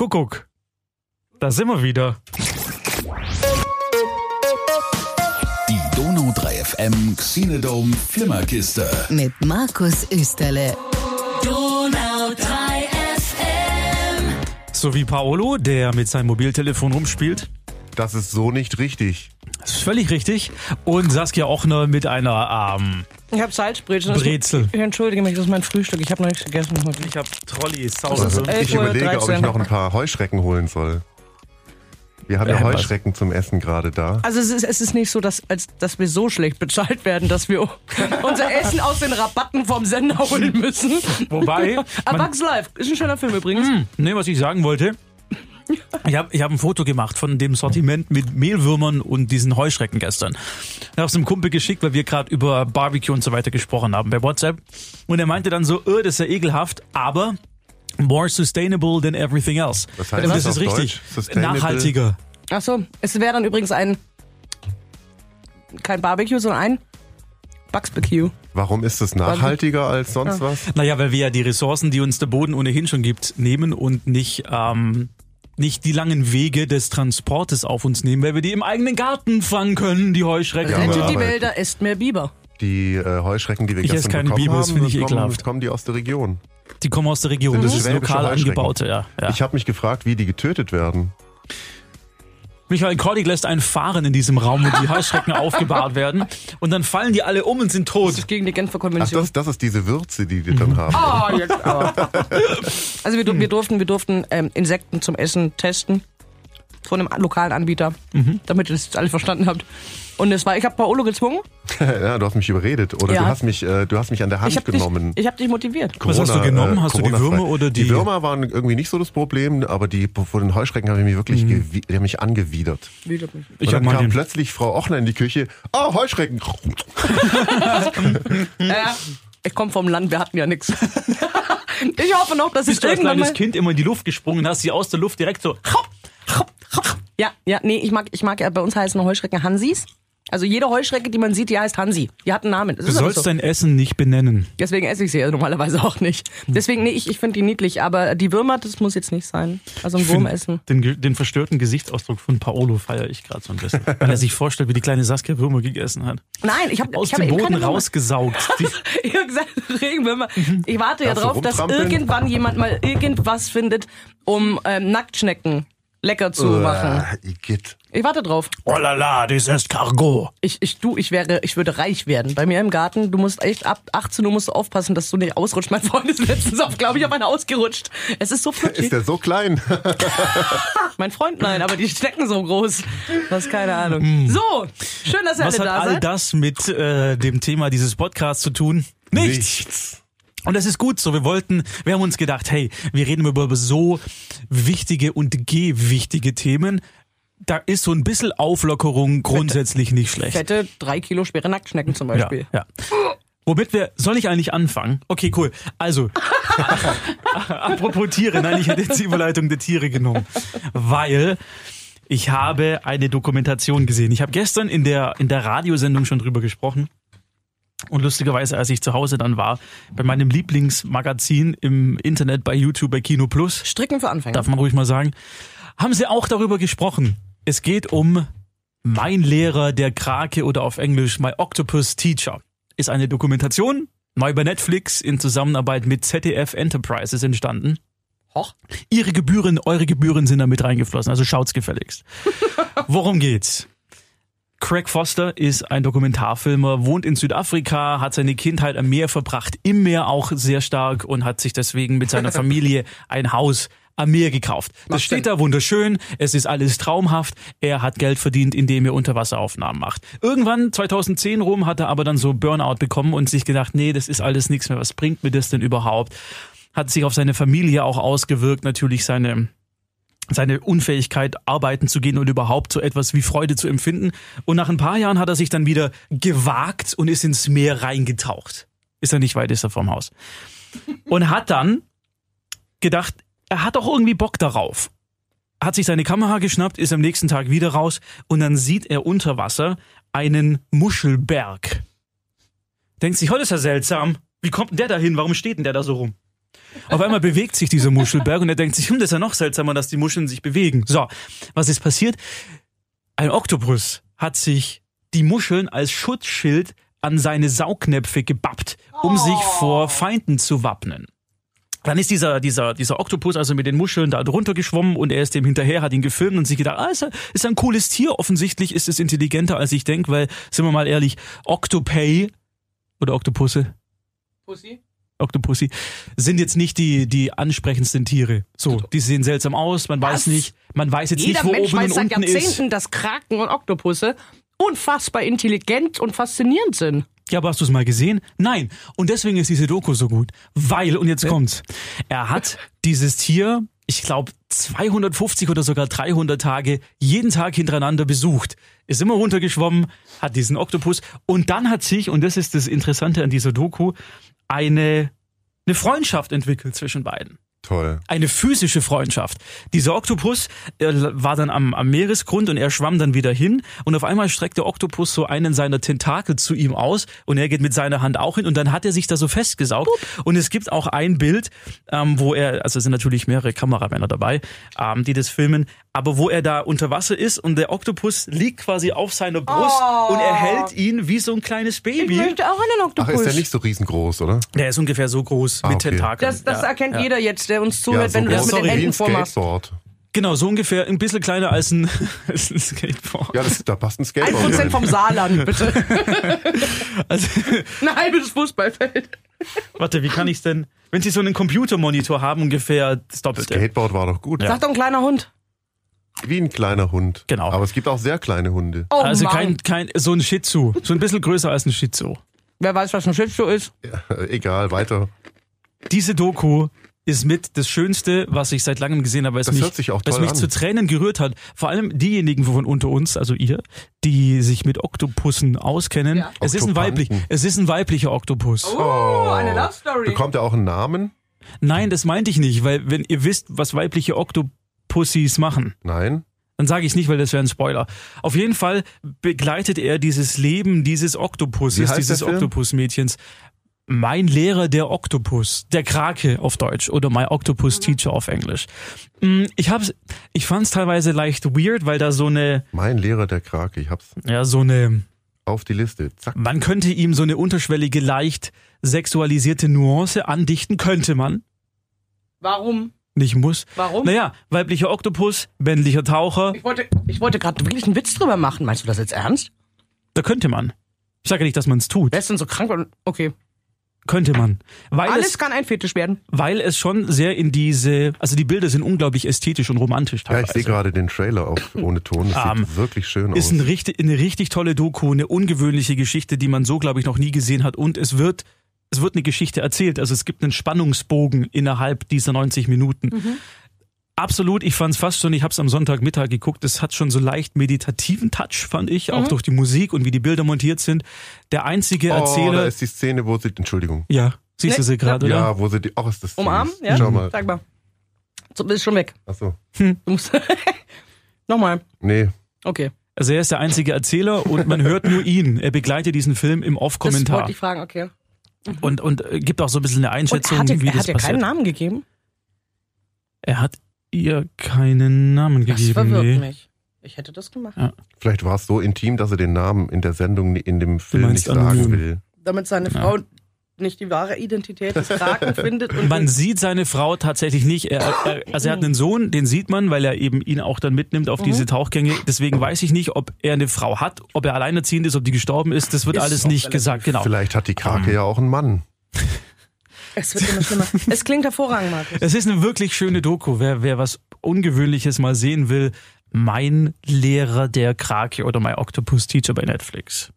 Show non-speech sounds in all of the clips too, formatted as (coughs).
Kuckuck. Da sind wir wieder. Die Donau 3 FM Xenodome Flimmerkiste. Mit Markus Österle. Donau 3 FM. So wie Paolo, der mit seinem Mobiltelefon rumspielt. Das ist so nicht richtig. Das ist völlig richtig. Und Saskia Ochner mit einer ähm, Ich habe Salzbrezel. Brezel. Ich entschuldige mich, das ist mein Frühstück. Ich habe noch nichts gegessen heute. Ich habe Trolli Also, Sauce. elf Ich überlege, ob ich 13. noch ein paar Heuschrecken holen soll. Wir haben ja was? Heuschrecken zum Essen gerade da. Also es ist, es ist nicht so, dass, als, dass wir so schlecht bezahlt werden, dass wir (laughs) unser Essen aus den Rabatten vom Sender holen müssen. Wobei, (laughs) A man, Bugs Life ist ein schöner Film übrigens. ne, was ich sagen wollte. Ich habe ich hab ein Foto gemacht von dem Sortiment mit Mehlwürmern und diesen Heuschrecken gestern. Ich habe es einem Kumpel geschickt, weil wir gerade über Barbecue und so weiter gesprochen haben bei WhatsApp. Und er meinte dann so, oh, das ist ja ekelhaft, aber more sustainable than everything else. Was heißt und das das ist richtig. Nachhaltiger. Ach so, es wäre dann übrigens ein kein Barbecue, sondern ein Bugsbecue. Warum ist es nachhaltiger als sonst was? Naja, weil wir ja die Ressourcen, die uns der Boden ohnehin schon gibt, nehmen und nicht, ähm, nicht die langen Wege des Transportes auf uns nehmen, weil wir die im eigenen Garten fangen können, die Heuschrecken. Ja, Rettet die Wälder, esst mehr Biber. Die äh, Heuschrecken, die wir Ich gestern keine bekommen Biber, das haben, finde ich kommen, ekelhaft. kommen die aus der Region. Die kommen aus der Region. Das das ist lokal angebaute, ja. ja. Ich habe mich gefragt, wie die getötet werden. Michael Kordig lässt einen fahren in diesem Raum, wo die (laughs) Heuschrecken aufgebahrt werden. Und dann fallen die alle um und sind tot. Das ist gegen die Genfer Ach, Konvention. das, das ist diese Würze, die die dann haben. Ah, jetzt aber. (laughs) Also wir, wir durften, wir durften ähm, Insekten zum Essen testen von einem lokalen Anbieter, damit ihr das jetzt alle verstanden habt. Und es war, ich habe Paolo gezwungen. (laughs) ja, du hast mich überredet. Oder Ja. du hast mich, äh, du hast mich an der Hand Ich habe dich, genommen. ich hab dich motiviert. Was hast du genommen? Hast du die. Würmer oder die- Die Würmer waren irgendwie nicht so das Problem, aber die von den Heuschrecken haben mich wirklich gewi- die haben mich angewidert. Ich und habe dann kam plötzlich Frau Ochner in die Küche. Ah, Heuschrecken. (laughs) Ja, ich komme vom Land, wir hatten ja nichts. (laughs) Ich hoffe noch, dass ich bist du als irgendwann kleines mal... Kind immer in die Luft gesprungen und hast sie aus der Luft direkt so. Ja, ja, nee, ich mag, ich mag ja, bei uns heißen Heuschrecken Hansis. Also jede Heuschrecke, die man sieht, die heißt Hansi. Die hat einen Namen. Das Du sollst so. dein Essen nicht benennen. Deswegen esse ich sie ja normalerweise auch nicht. Deswegen, nee, ich, ich finde die niedlich, aber die Würmer, das muss jetzt nicht sein. Also ein Wurm essen. Den, den verstörten Gesichtsausdruck von Paolo feiere ich gerade so ein bisschen. (laughs) Weil er sich vorstellt, wie die kleine Saskia Würmer gegessen hat. Nein, ich habe Aus ich hab dem eben Boden rausgesaugt. (laughs) Ich habe gesagt, Regenwürmer. Ich warte ja Darfst du drauf, dass irgendwann jemand mal irgendwas findet, um ähm, Nacktschnecken lecker zu machen. Igitt. Ich warte drauf. oh la la, das ist Cargo. Ich, ich, du, ich wäre, ich würde reich werden. Bei mir im Garten, du musst echt ab 18 Uhr musst du aufpassen, dass du nicht ausrutscht. Mein Freund ist letztens auf, glaube ich, auf einer ausgerutscht. Es ist so Ist flutschig. der so klein? (laughs) Mein Freund, nein, aber die Schnecken so groß. Das ist keine Ahnung. So, schön, dass ihr Was hat alle da all seid. das mit äh, dem Thema dieses Podcasts zu tun? Nichts. Und das ist gut so. Wir wollten, wir haben uns gedacht, hey, wir reden über so wichtige und gewichtige Themen. Da ist so ein bisschen Auflockerung grundsätzlich nicht schlecht. Fette, drei Kilo schwere Nacktschnecken zum Ja, Beispiel. ja. Womit wir, soll ich eigentlich anfangen? Okay, cool. Also, (laughs) apropos Tiere, nein, ich hätte jetzt die Überleitung der Tiere genommen. Weil ich habe eine Dokumentation gesehen. Ich habe gestern in der, in der Radiosendung schon drüber gesprochen. Und lustigerweise, als ich zu Hause dann war, bei meinem Lieblingsmagazin im Internet, bei YouTube, bei Kino Plus, Stricken für Anfänger. darf man ruhig mal sagen, haben sie auch darüber gesprochen. Es geht um Mein Lehrer der Krake oder auf Englisch My Octopus Teacher. Ist eine Dokumentation, neu bei Netflix in Zusammenarbeit mit ZDF Enterprises entstanden. Hoch. Ihre Gebühren, eure Gebühren sind da mit reingeflossen, also schaut's gefälligst. (laughs) Worum geht's? Craig Foster ist ein Dokumentarfilmer, wohnt in Südafrika, hat seine Kindheit am Meer verbracht, im Meer auch sehr stark und hat sich deswegen mit seiner (laughs) Familie ein Haus am Meer gekauft. Das steht Sinn. da wunderschön, es ist alles traumhaft. Er hat Geld verdient, indem er Unterwasseraufnahmen macht. Irgendwann 2010 rum hat er aber dann so Burnout bekommen und sich gedacht, nee, das ist alles nichts mehr, was bringt mir das denn überhaupt? Hat sich auf seine Familie auch ausgewirkt, natürlich seine seine Unfähigkeit, arbeiten zu gehen und überhaupt so etwas wie Freude zu empfinden. Und nach ein paar Jahren hat er sich dann wieder gewagt und ist ins Meer reingetaucht. Ist er nicht weit, ist er vom Haus. Und hat dann gedacht, er hat doch irgendwie Bock darauf. Hat sich seine Kamera geschnappt, ist am nächsten Tag wieder raus und dann sieht er unter Wasser einen Muschelberg. Denkt sich, heute ist ja seltsam. Wie kommt denn der da hin? Warum steht denn der da so rum? Auf einmal bewegt sich dieser Muschelberg und er denkt sich, hm, das ist ja noch seltsamer, dass die Muscheln sich bewegen. So, was ist passiert? Ein Oktopus hat sich die Muscheln als Schutzschild an seine Saugnäpfe gebappt, um sich vor Feinden zu wappnen. Dann ist dieser, dieser, dieser Oktopus also mit den Muscheln da drunter geschwommen und er ist dem hinterher, hat ihn gefilmt und sich gedacht, ah, ist, ein- ist ein cooles Tier. Offensichtlich ist es intelligenter, als ich denke, weil, sind wir mal ehrlich, Octopay oder Oktopusse, Pussy? Octopussy, sind jetzt nicht die, die ansprechendsten Tiere. So, die sehen seltsam aus, man weiß Was? nicht, man weiß jetzt Jeder nicht, wo Mensch oben weiß und seit unten ist. Jahrzehnten, dass Kraken und Oktopusse unfassbar intelligent und faszinierend sind. Ja, aber hast du es mal gesehen? Nein. Und deswegen ist diese Doku so gut. Weil, und jetzt kommt's, er hat (laughs) dieses Tier, ich glaube, 250 oder sogar 300 Tage jeden Tag hintereinander besucht. Ist immer runtergeschwommen, hat diesen Oktopus und dann hat sich, und das ist das Interessante an dieser Doku, eine, eine Freundschaft entwickelt zwischen beiden Toll. eine physische Freundschaft. Dieser Oktopus war dann am, am Meeresgrund und er schwamm dann wieder hin und auf einmal streckt der Oktopus so einen seiner Tentakel zu ihm aus und er geht mit seiner Hand auch hin und dann hat er sich da so festgesaugt und es gibt auch ein Bild, ähm, wo er, also es sind natürlich mehrere Kameramänner dabei, ähm, die das filmen, aber wo er da unter Wasser ist und der Oktopus liegt quasi auf seiner Brust und er hält ihn wie so ein kleines Ich Baby. möchte auch einen Ach, Oktopus. ist der nicht so riesengroß, oder? Der ist ungefähr so groß mit okay. Tentakeln. das das Ja, erkennt ja. jeder jetzt, der uns zuhört, wenn du Ja, das mit sorry, den Händen ein vormachst. Skateboard. Genau, so ungefähr ein bisschen kleiner als ein, (laughs) als ein Skateboard. Ja, das, da passt ein Ein Skateboard. Prozent rein. vom Saarland, bitte. (laughs) Also, (laughs) Ein halbes Fußballfeld. warte, wie kann ich's denn? Wenn Sie so einen Computermonitor haben, ungefähr das Doppelte. Skateboard war doch gut. Sag doch ein kleiner Hund. Wie ein kleiner Hund. Genau. Aber es gibt auch sehr kleine Hunde. Oh Also Mann. kein, kein, so ein Shih Tzu. So ein bisschen größer als ein Shih Tzu. Wer weiß, was ein Shih Tzu ist? Ja, (laughs) egal, weiter. Diese Doku ist mit das Schönste, was ich seit langem gesehen habe, was Das mich, hört sich auch was mich zu Tränen gerührt hat. Vor allem diejenigen von unter uns, also ihr, die sich mit Oktopussen auskennen. Ja. Es ist ein weiblich, es ist ein weiblicher Oktopus. Oh, eine Love Story. Bekommt er auch einen Namen? Nein, das meinte ich nicht, weil wenn ihr wisst, was weibliche Oktopussis machen, Nein. Dann sage ich nicht, weil das wäre ein Spoiler. Auf jeden Fall begleitet er dieses Leben dieses Oktopusses, dieses? Oktopusmädchens. Mein Lehrer der Oktopus, der Krake auf Deutsch oder My Octopus Teacher auf Englisch. Mm, Ich hab's, ich fand's teilweise leicht weird, weil da so eine, Mein Lehrer der Krake. Ich hab's ja so eine, auf die Liste. Zack. man könnte ihm so eine unterschwellige, leicht sexualisierte Nuance andichten, könnte man, Warum? Nicht muss. Warum? Naja, weiblicher Oktopus, männlicher Taucher, Ich wollte, ich wollte gerade wirklich einen Witz drüber machen. Meinst du das jetzt ernst? da könnte man. Ich sage ja nicht, dass man's tut. Wer ist denn so krank? und- Okay. Könnte man. Weil Alles es, kann ein Fetisch werden. weil es schon sehr in diese, also die Bilder sind unglaublich ästhetisch und romantisch Ja, ich teilweise. sehe gerade den Trailer auf, ohne Ton. Das Ähm, sieht wirklich schön ist aus. ein richtig, eine richtig tolle Doku, eine ungewöhnliche Geschichte, die man so, glaube ich, noch nie gesehen hat. Und es wird, es wird eine Geschichte erzählt. Also es gibt einen Spannungsbogen innerhalb dieser 90 Minuten. Absolut, ich fand es fast schon, ich habe es am Sonntagmittag geguckt, es hat schon so leicht meditativen Touch, fand ich, auch durch die Musik und wie die Bilder montiert sind. Der einzige oh, da Erzähler, ist die Szene, wo sie, Entschuldigung. ja, siehst du Nee, sie gerade, oder? Ja, wo sie die, ach, ist das. Umarmen? Ja? Schau mal. Sag mal. So, ist schon weg. Achso. Du musst (laughs) Nochmal. Nee. Okay. Also er ist der einzige Erzähler und man hört nur ihn. Er begleitet diesen Film im Das Off-Kommentar. wollte ich fragen, okay. Und, und äh, gibt auch so ein bisschen eine Und Einschätzung, hat er, wie er das hat ja passiert. keinen Namen gegeben? Er hat ihr keinen Namen Das gegeben. verwirrt nee. mich. Ich hätte das gemacht. Ja. Vielleicht war es so intim, dass er den Namen in der Sendung, in dem Film nicht sagen anonym. will. Damit seine Frau nicht die wahre Identität des Kraken findet. Und Man sieht seine Frau tatsächlich nicht. Er, er, also er hat einen Sohn, den sieht man, weil er eben ihn auch dann mitnimmt auf Mhm. diese Tauchgänge. Deswegen weiß ich nicht, ob er eine Frau hat, ob er alleinerziehend ist, ob die gestorben ist. Das wird Ist alles nicht gesagt. Genau. Vielleicht hat die Krake Ähm. ja auch einen Mann. es wird immer schlimmer. es klingt hervorragend, Markus. Es ist eine wirklich schöne Doku. Wer, wer was Ungewöhnliches mal sehen will, mein Lehrer der Krake oder My Octopus Teacher bei Netflix.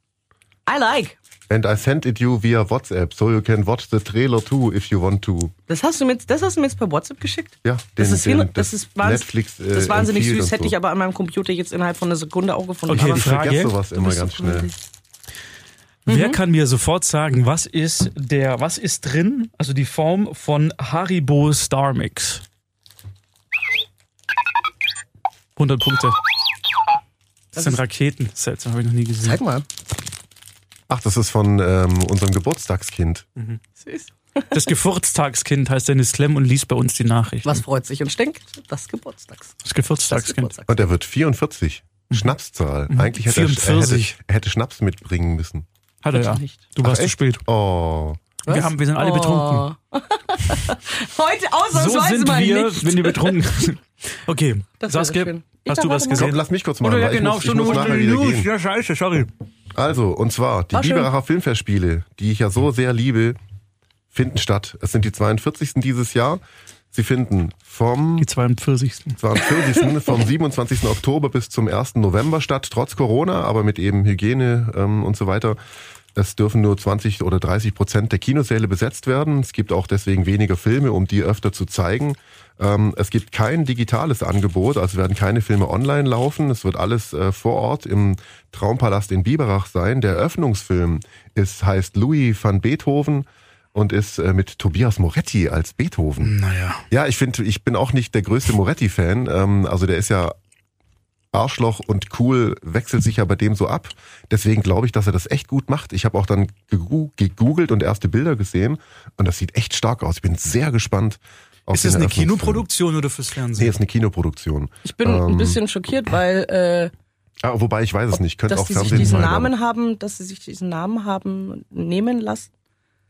I like. And I sent it you via WhatsApp, so you can watch the trailer too if you want to. Das hast du mir, das hast du mir jetzt per WhatsApp geschickt? Ja, Das den- ist, den- hin, das ist, wahnsinnig, Netflix, äh, das ist wahnsinnig süß. Hätte so. ich aber an meinem Computer jetzt innerhalb von einer Sekunde auch gefunden. Okay, aber Ich Frage. vergesse sowas immer ganz so schnell. Wer Mhm. kann mir sofort sagen, was ist der, was ist drin? Also die Form von Haribo Star Mix. 100 Punkte. Das, Das sind ist- Raketen. Seltsam, habe ich noch nie gesehen. Zeig mal. Ach, das ist von ähm, unserem Geburtstagskind. Süß. Das Geburtstagskind heißt Dennis Klemm und liest bei uns die Nachrichten. Was freut sich und stinkt? Das Geburtstags. Das Geburtstagskind. Geburtstags. Und er wird 44. Schnapszahl. Eigentlich hätte er, er, hätte, 44. er hätte Schnaps mitbringen müssen. Hat er ja. Nicht. Du warst Ach, zu spät. Oh. Wir, haben, wir sind alle betrunken. Oh. (laughs) Heute So ausnahmsweise sind mal wir, nicht. wenn wir betrunken sind. (laughs) (laughs) Okay, Das Saskia, schön. Ich hast du was gesehen? Komm, lass mich kurz machen, Oder ja, genau, ich muss, ich muss nachher musst wieder News. gehen. Ja, scheiße, sorry. Also, und zwar, die War schön. Biberacher Filmfestspiele, die ich ja so sehr liebe, finden statt. Es sind die 42. dieses Jahr. Sie finden vom Die 42. 42. (laughs) vom 27. Oktober bis zum 1. November statt, trotz Corona, aber mit eben Hygiene ähm, und so weiter. Es dürfen nur 20 oder 30 Prozent der Kinosäle besetzt werden. Es gibt auch deswegen weniger Filme, um die öfter zu zeigen. Ähm, es gibt kein digitales Angebot, also werden keine Filme online laufen. Es wird alles äh, vor Ort im Traumpalast in Biberach sein. Der Eröffnungsfilm ist, heißt Louis van Beethoven und ist äh, mit Tobias Moretti als Beethoven. Naja. Ja, ich finde, ich bin auch nicht der größte Moretti-Fan. Ähm, also der ist ja Arschloch und cool, wechselt sich ja bei dem so ab. Deswegen glaube ich, dass er das echt gut macht. Ich habe auch dann gegoogelt und erste Bilder gesehen und das sieht echt stark aus. Ich bin sehr gespannt. Auf Ist das eine. Kinoproduktion oder fürs Nee, Fernsehen? ist eine Kinoproduktion. Ich bin Ähm, ein bisschen schockiert, weil äh, Ah, wobei ich weiß es nicht. Könnte dass auch die sich Fernsehen diesen sein. aber Namen haben, dass sie sich diesen Namen haben nehmen lassen.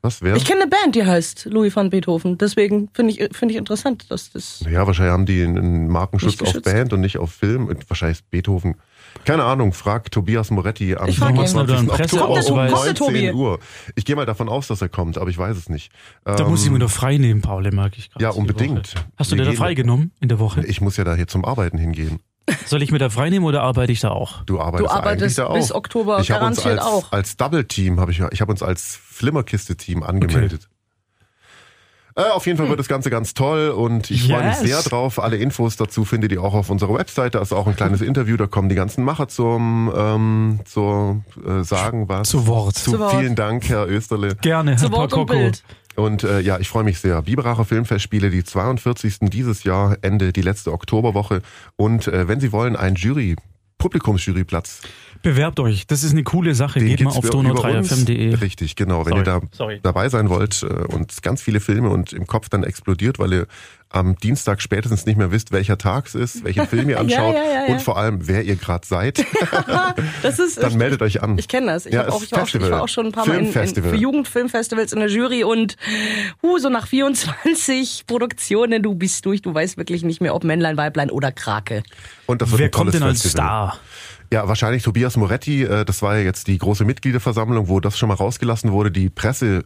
Was wäre? Ich kenne eine Band, die heißt Louis van Beethoven. Deswegen finde ich finde ich interessant, dass das. Ja, wahrscheinlich haben die einen Markenschutz auf. Band und nicht auf Film. Und wahrscheinlich ist Beethoven. Keine Ahnung, frag Tobias Moretti am Ich frag ihn. 27. Oder ein Oktober Kommt der um Tobi? Kommt der 19 Tobi? Uhr. Ich gehe mal davon aus, dass er kommt, aber ich weiß es nicht. Da Ähm, muss ich mir doch frei nehmen, Paul, mag ich gerade. Ja, unbedingt. Hast du dir da frei genommen in der Woche? Ich muss ja da hier zum Arbeiten hingehen. Soll ich mir da frei nehmen oder arbeite ich da auch? Du arbeitest, Du arbeitest eigentlich da bis auch. Oktober ich garantiert als, auch. Als Double-Team habe ich, ich habe uns als Flimmerkiste-Team angemeldet. Äh, auf jeden Fall wird (laughs) das Ganze ganz toll und ich freue mich Yes. sehr drauf. Alle Infos dazu findet ihr auch auf unserer Website. Da ist auch ein kleines (laughs) Interview. Da kommen die ganzen Macher zum, ähm, zur äh, sagen was. Zu Wort. Zu, Zu Wort. Vielen Dank, Herr Österle. Gerne, Zu Herr Wort und Pakoko. Bild. Und äh, ja, ich freue mich sehr. Biberacher Filmfestspiele, die 42. dieses Jahr, Ende die letzte Oktoberwoche. Und äh, wenn Sie wollen, ein Jury, Publikumsjuryplatz. Bewerbt euch, das ist eine coole Sache. Den Geht mal auf über- über uns. donau3fm.de. Richtig, genau. Wenn Sorry, ihr da sorry. dabei sein wollt äh, und ganz viele Filme und im Kopf dann explodiert, weil ihr am Dienstag spätestens nicht mehr wisst, welcher Tag es ist, welchen Film ihr (laughs) anschaut ja, ja, ja. und vor allem, wer ihr gerade seid, (laughs) Das ist. (laughs) dann ich, meldet euch an. ich kenne das. Ich, auch, ich, war auch, ich war auch schon ein paar Mal in, in, Filmfestival. für Jugendfilmfestivals in der Jury und uh, so nach 24 Produktionen, du bist durch, du weißt wirklich nicht mehr, ob Männlein, Weiblein oder Krake. Und das wird Wer ein tolles kommt denn als Festival. Star? Ja, wahrscheinlich Tobias Moretti. Äh, das war ja jetzt die große Mitgliederversammlung, wo das schon mal rausgelassen wurde. Die Presse.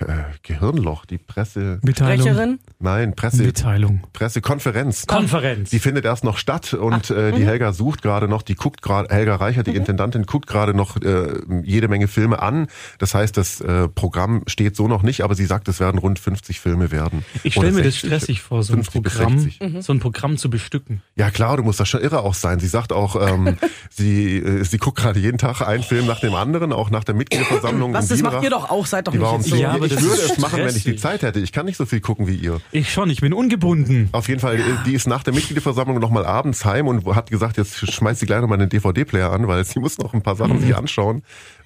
Äh, Gehirnloch, die Presse. Mitteilung. Sprecherin? Nein, Presse. Mitteilung. Pressekonferenz. Konferenz. Die findet erst noch statt und äh, Mhm. die Helga sucht gerade noch, die guckt gerade, Helga Reichert, die Intendantin, guckt gerade noch äh, jede Menge Filme an. Das heißt, das äh, Programm steht so noch nicht, aber sie sagt, es werden rund 50 Filme werden. Ich stelle mir das 60, stressig vor, so ein 50 bis Programm, 60. so ein Programm zu bestücken. Ja klar, du musst da schon irre auch sein. Sie sagt auch, ähm, (laughs) sie, äh, sie guckt gerade jeden Tag einen Film nach dem anderen, auch nach der Mitgliederversammlung. Was, das macht ihr doch auch, seid doch Die nicht jetzt 10 so. Ja, aber ich würde es machen, wenn ich die. Zeit hätte. Ich kann nicht so viel gucken wie ihr. Ich schon, ich bin ungebunden. Auf jeden Fall, äh, die ist nach der Mitgliederversammlung nochmal abends heim und hat gesagt, jetzt schmeißt sie gleich nochmal den DVD-Player an, weil sie muss noch ein paar Sachen sich anschauen,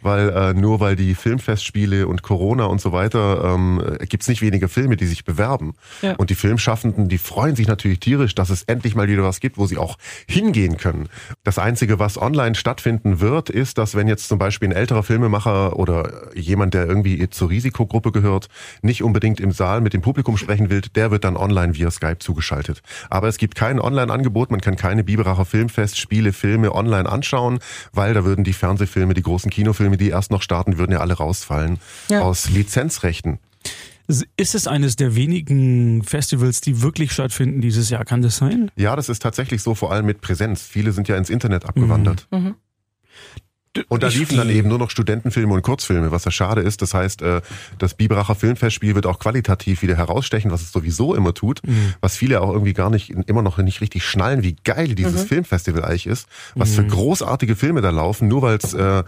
weil äh, nur weil die Filmfestspiele und Corona und so weiter, ähm, äh, gibt's nicht wenige Filme, die sich bewerben. Ja. Und die Filmschaffenden, die freuen sich natürlich tierisch, dass es endlich mal wieder was gibt, wo sie auch hingehen können. Das Einzige, was online stattfinden wird, ist, dass wenn jetzt zum Beispiel ein älterer Filmemacher oder jemand, der irgendwie zur Risikogruppe gehört, nicht unbedingt im Saal mit dem Publikum sprechen will, der wird dann online via Skype zugeschaltet. Aber es gibt kein Online-Angebot, man kann keine Biberacher Filmfestspiele, Filme online anschauen, weil da würden die Fernsehfilme, die großen Kinofilme, die erst noch starten, würden ja alle rausfallen Ja. aus Lizenzrechten. Ist es eines der wenigen Festivals, die wirklich stattfinden dieses Jahr? Kann das sein? Ja, das ist tatsächlich so, vor allem mit Präsenz. Viele sind ja ins Internet abgewandert. Und da Ich- liefen dann eben nur noch Studentenfilme und Kurzfilme, was ja schade ist. Das heißt, äh, das Biberacher Filmfestspiel wird auch qualitativ wieder herausstechen, was es sowieso immer tut, was viele auch irgendwie gar nicht, immer noch nicht richtig schnallen, wie geil dieses Filmfestival eigentlich ist, was für großartige Filme da laufen, nur weil es, äh,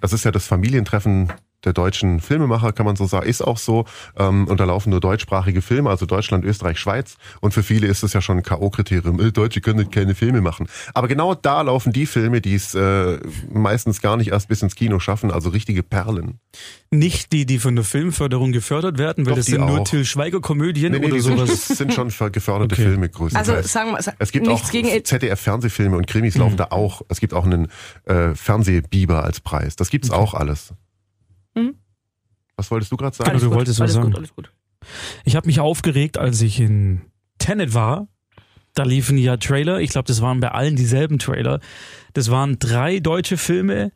das ist ja das Familientreffen der deutschen Filmemacher, kann man so sagen, ist auch so. Ähm, und da laufen nur deutschsprachige Filme, also Deutschland, Österreich, Schweiz. Und für viele ist es ja schon ein K.O.-Kriterium. Äh, Deutsche können keine Filme machen. Aber genau da laufen die Filme, die es äh, meistens gar nicht erst bis ins Kino schaffen, also richtige Perlen. Nicht die, die von der Filmförderung gefördert werden, weil Doch, das sind nur. Till Schweiger-Komödien Nee, nee, oder sowas. das (laughs) sind schon geförderte Okay. Filme größtenteils. Also sagen wir, es gibt nichts auch gegen ZDF-Fernsehfilme und Krimis laufen da auch. Es gibt auch einen äh, Fernsehbiber als Preis. Das gibt's auch alles. Mhm. Was wolltest du gerade sagen? Genau, alles du gut, wolltest was alles sagen. gut, alles gut. Ich habe mich aufgeregt, als ich in Tenet war. Da liefen ja Trailer. Ich glaube, das waren bei allen dieselben Trailer. Das waren drei deutsche Filme.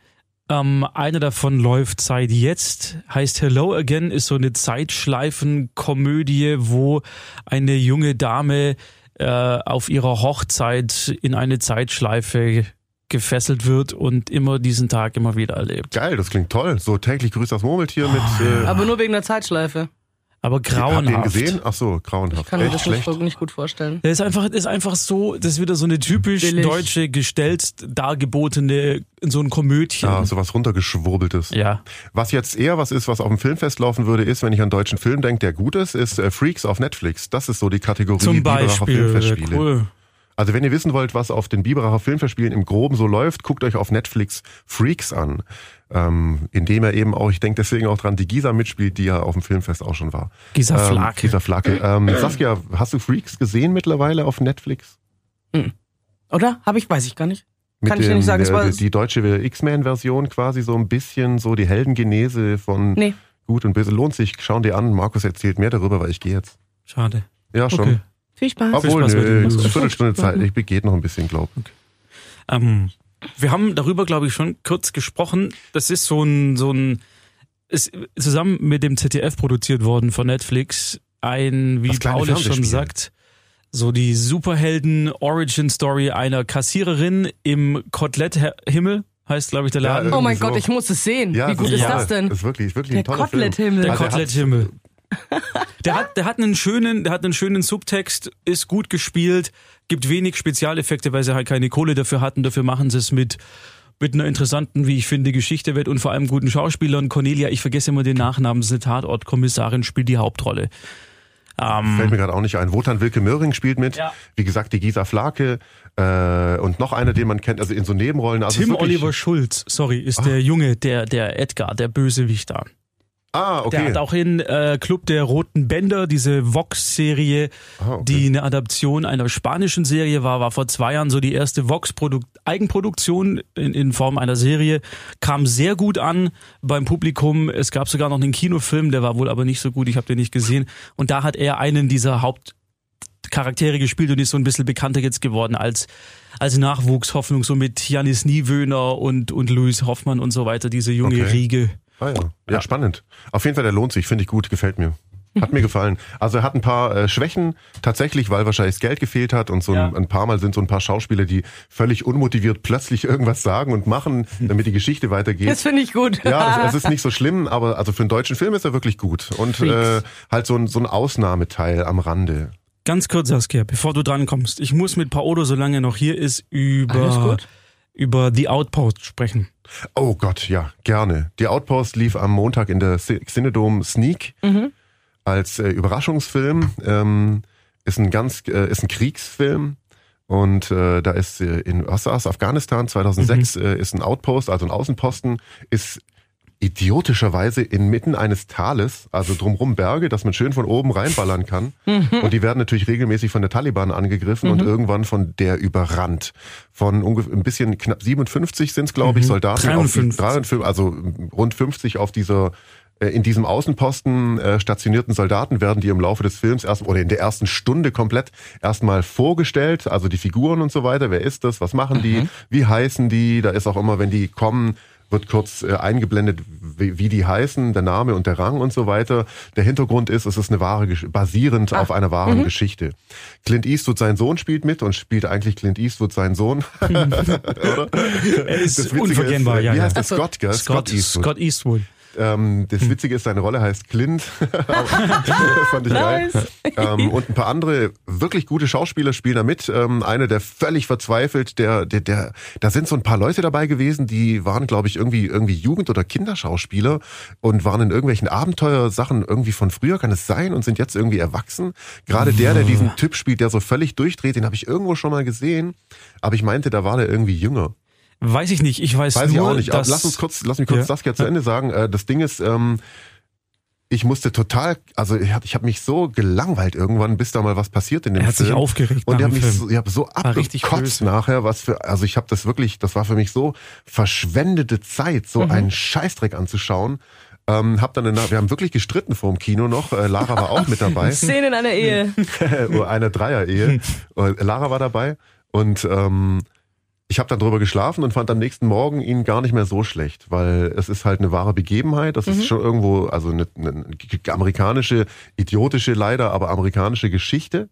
Ähm, einer davon läuft seit jetzt, heißt Hello Again, ist so eine Zeitschleifenkomödie, wo eine junge Dame äh, auf ihrer Hochzeit in eine Zeitschleife gefesselt wird und immer diesen Tag immer wieder erlebt. Geil, das klingt toll. So täglich grüßt das Murmeltier mit. Äh, Aber nur wegen der Zeitschleife. Aber Habt ihr ihn grauenhaft. gesehen? Ach so, grauenhaft. Ich kann mir Echt das schlecht. nicht, nicht gut vorstellen. Das ist einfach, ist einfach so, das ist wieder so eine typisch Billig. deutsche, gestellt dargebotene, so ein Komödchen. Ja, sowas runtergeschwurbeltes. Ja. Was jetzt eher was ist, was auf dem Filmfest laufen würde, ist, wenn ich an einen deutschen Film denke, der gut ist, ist äh, Freaks auf Netflix. Das ist so die Kategorie Zum Beispiel. Filmfestspiele. Cool. Also wenn ihr wissen wollt, was auf den Biberacher Filmfestspielen im Groben so läuft, guckt euch auf Netflix Freaks an. Ähm, indem er eben auch, ich denke deswegen auch dran, die Gisa mitspielt, die ja auf dem Filmfest auch schon war. Gisa Ähm, Flake. Gisa Flake. Ähm, Saskia, hast du Freaks gesehen mittlerweile auf Netflix? Oder? Habe ich, weiß ich gar nicht. Mit Kann ich dir nicht sagen, es äh, war- die deutsche X-Men-Version quasi so ein bisschen so die Heldengenese von Nee. Gut und Böse. Lohnt sich, schau dir an. Markus erzählt mehr darüber, weil ich gehe jetzt. Schade. Ja, schon. Okay. Viel Spaß. Obwohl, Spaß mit nö, ist eine Viertelstunde Zeit. Ich geht noch ein bisschen, glaub. Ähm, wir haben darüber, glaube ich, schon kurz gesprochen. Das ist so ein, so ein, ist zusammen mit dem ZDF produziert worden von Netflix. Ein, wie Das kleine Paul es schon sagt, so die Superhelden-Origin-Story einer Kassiererin im Kotelett-Himmel, heißt, glaube ich, der Laden. Oh mein so. Gott, ich muss es sehen. Ja, Wie gut das ist toll. das denn? Das ist wirklich, wirklich Der ein toller. Kotelett-Himmel. Der Also Kotelettschimmel. Der hat, der hat einen schönen, der hat einen schönen Subtext, ist gut gespielt, gibt wenig Spezialeffekte, weil sie halt keine Kohle dafür hatten. Dafür machen sie es mit mit einer interessanten, wie ich finde, Geschichte wird und vor allem guten Schauspielern. Cornelia, ich vergesse immer den Nachnamen, ist eine Tatortkommissarin, spielt die Hauptrolle. Ähm, Fällt mir gerade auch nicht ein. Wotan Wilke Möhring spielt mit. Ja. Wie gesagt, die Gisa Flake äh, und noch einer, den man kennt, also in so Nebenrollen. Also Tim Oliver Schulz, sorry, ist der Junge, der, der Edgar, der Bösewicht da. Ah, Der okay. hat auch in äh, Club der Roten Bänder, diese Vox-Serie, Ah, okay. die eine Adaption einer spanischen Serie war, war vor zwei Jahren so die erste Vox-Eigenproduktion in, in Form einer Serie, kam sehr gut an beim Publikum. Es gab sogar noch einen Kinofilm, der war wohl aber nicht so gut, ich habe den nicht gesehen. Und da hat er einen dieser Hauptcharaktere gespielt und ist so ein bisschen bekannter jetzt geworden als als Nachwuchshoffnung, so mit Janis Niewöhner und, und Louis Hoffmann und so weiter, diese junge Okay. Riege. Ah ja. ja, spannend. Auf jeden Fall, der lohnt sich, finde ich gut, gefällt mir. Hat mir (laughs) gefallen. Also er hat ein paar äh, Schwächen, tatsächlich, weil wahrscheinlich das Geld gefehlt hat und so ein, Ja. ein paar Mal sind so ein paar Schauspieler, die völlig unmotiviert plötzlich irgendwas sagen und machen, (laughs) damit die Geschichte weitergeht. Das finde ich gut. Ja, es, (laughs) es ist nicht so schlimm, aber also für einen deutschen Film ist er wirklich gut. Und äh, halt so ein, so ein Ausnahmeteil am Rande. Ganz kurz, Saskia, bevor du dran kommst. Ich muss mit Paolo, solange er noch hier ist, Alles über, gut. Über The Outpost sprechen. Oh Gott, ja, gerne. Die Outpost lief am Montag in der Ci- Cinedome Sneak als äh, Überraschungsfilm. Ähm, ist ein ganz, äh, ist ein Kriegsfilm. Und äh, da ist äh, in was war's, Afghanistan 2006 äh, ist ein Outpost, also ein Außenposten, ist idiotischerweise inmitten eines Tales, also drumrum Berge, dass man schön von oben reinballern kann. Und die werden natürlich regelmäßig von der Taliban angegriffen und irgendwann von der überrannt. Von ungefähr ein bisschen knapp 57 sind es, glaube ich, Soldaten. Auf die, 53. 53, also rund 50 auf dieser äh, in diesem Außenposten äh, stationierten Soldaten werden die im Laufe des Films erst oder in der ersten Stunde komplett erstmal vorgestellt, also die Figuren und so weiter. Wer ist das? Was machen die? Wie heißen die? Da ist auch immer, wenn die kommen, wird kurz äh, eingeblendet, wie, wie die heißen, der Name und der Rang und so weiter. Der Hintergrund ist, es ist eine wahre, Gesch- basierend auf einer wahren Geschichte. Clint Eastwood, sein Sohn, spielt mit und spielt eigentlich Clint Eastwood, sein Sohn. Oder? (laughs) Er ist Das Witzige unverkennbar, ist, äh, ja. Wie ja. heißt der? Ach so. Scott, gell? Scott, Scott Eastwood. Ähm, das Witzige ist, seine Rolle heißt Clint. (laughs) fand ich geil. Nice. Ähm, und ein paar andere wirklich gute Schauspieler spielen da mit. Ähm, einer, der völlig verzweifelt, der, der, der, da sind so ein paar Leute dabei gewesen, die waren, glaube ich, irgendwie, irgendwie Jugend- oder Kinderschauspieler und waren in irgendwelchen Abenteuersachen irgendwie von früher, kann es sein, und sind jetzt irgendwie erwachsen. Gerade der, der diesen Typ spielt, der so völlig durchdreht, den habe ich irgendwo schon mal gesehen, aber ich meinte, da war der irgendwie jünger. Weiß ich nicht. Ich weiß, Weiß ich nur, auch nicht. Dass lass uns kurz, lass mich kurz Ja. das jetzt zu Ende sagen. Äh, Das Ding ist, ähm, ich musste total, also ich habe ich hab mich so gelangweilt irgendwann, bis da mal was passiert in dem Er hat Film. sich aufgeregt Und ich habe mich so, ich hab so richtig abgekotzt nachher, was für, also ich habe das wirklich, das war für mich so verschwendete Zeit, Mhm. so einen Scheißdreck anzuschauen. Ähm, hab dann danach, wir haben wirklich gestritten vor dem Kino noch. Äh, Lara war auch mit dabei. (laughs) Szene in einer Ehe. (laughs) Oder eine Dreier-Ehe. Und (laughs) Lara war dabei und ähm, ich habe dann drüber geschlafen und fand am nächsten Morgen ihn gar nicht mehr so schlecht, weil es ist halt eine wahre Begebenheit. Das ist schon irgendwo, also eine, eine amerikanische, idiotische leider, aber amerikanische Geschichte.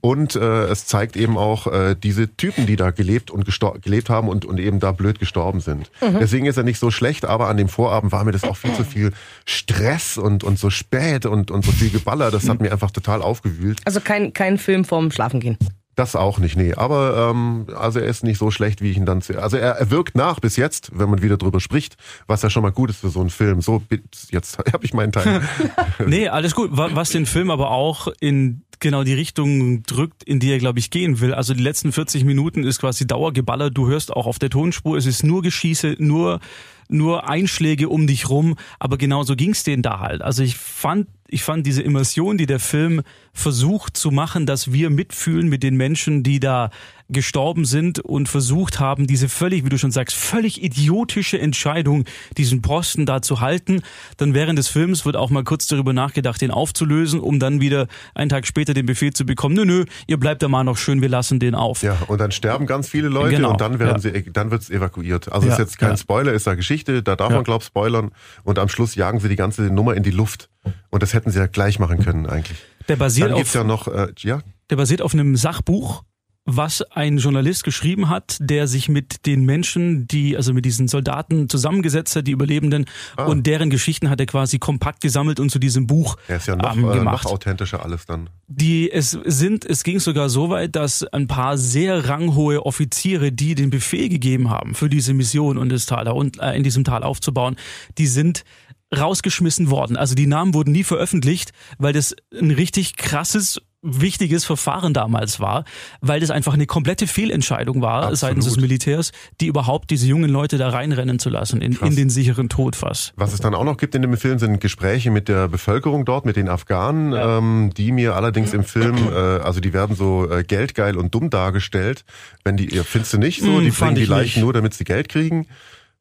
Und äh, es zeigt eben auch äh, diese Typen, die da gelebt und gelebt haben und, und eben da blöd gestorben sind. Deswegen ist er nicht so schlecht, aber an dem Vorabend war mir das auch viel zu viel Stress und, und so spät und, und so viel Geballer. Das hat mir einfach total aufgewühlt. Also kein, kein Film vorm Schlafengehen. Das auch nicht, nee. Aber ähm, also er ist nicht so schlecht, wie ich ihn dann. Also er, er wirkt nach bis jetzt, wenn man wieder drüber spricht, was ja schon mal gut ist für so einen Film. So jetzt (laughs) habe ich meinen Teil. (laughs) Nee, alles gut. Wa- Was den Film aber auch in genau die Richtung drückt, in die er, glaube ich, gehen will. Also die letzten 40 Minuten ist quasi Dauergeballer. Du hörst auch auf der Tonspur, es ist nur Geschieße, nur, nur Einschläge um dich rum. Aber genauso ging's denen da halt. Also ich fand, ich fand diese Immersion, die der Film versucht zu machen, dass wir mitfühlen mit den Menschen, die da gestorben sind und versucht haben, diese völlig, wie du schon sagst, völlig idiotische Entscheidung, diesen Posten da zu halten. Dann während des Films wird auch mal kurz darüber nachgedacht, den aufzulösen, um dann wieder einen Tag später den Befehl zu bekommen, nö, nö, ihr bleibt da mal noch schön, wir lassen den auf. ja, und dann sterben ganz viele Leute Genau, und dann werden ja. sie, dann wird's evakuiert. Also Ja, ist jetzt kein ja. Spoiler, ist da Geschichte, da darf Ja. man glaub spoilern. Und am Schluss jagen sie die ganze Nummer in die Luft. Und das hätten sie ja gleich machen können eigentlich. Der basiert Dann gibt's auf, ja noch, äh, ja, der basiert auf einem Sachbuch, was ein Journalist geschrieben hat, der sich mit den Menschen, die, also mit diesen Soldaten zusammengesetzt hat, die Überlebenden, Ah. und deren Geschichten hat er quasi kompakt gesammelt und zu diesem Buch er ist ja noch, ähm, äh, gemacht. noch authentischer alles dann. Die es sind, es ging sogar so weit, dass ein paar sehr ranghohe Offiziere, die den Befehl gegeben haben für diese Mission und das Tal und äh, in diesem Tal aufzubauen, die sind rausgeschmissen worden. Also die Namen wurden nie veröffentlicht, weil das ein richtig krasses wichtiges Verfahren damals war, weil das einfach eine komplette Fehlentscheidung war Absolut. seitens des Militärs, die überhaupt diese jungen Leute da reinrennen zu lassen in, in den sicheren Tod fast. Was es dann auch noch gibt in dem Film, sind Gespräche mit der Bevölkerung dort, mit den Afghanen, ähm, die mir allerdings im Film, äh, also die werden so äh, geldgeil und dumm dargestellt. Wenn die, ihr findest du nicht so, Hm, die bringen die ich Leichen nicht. nur, damit sie Geld kriegen.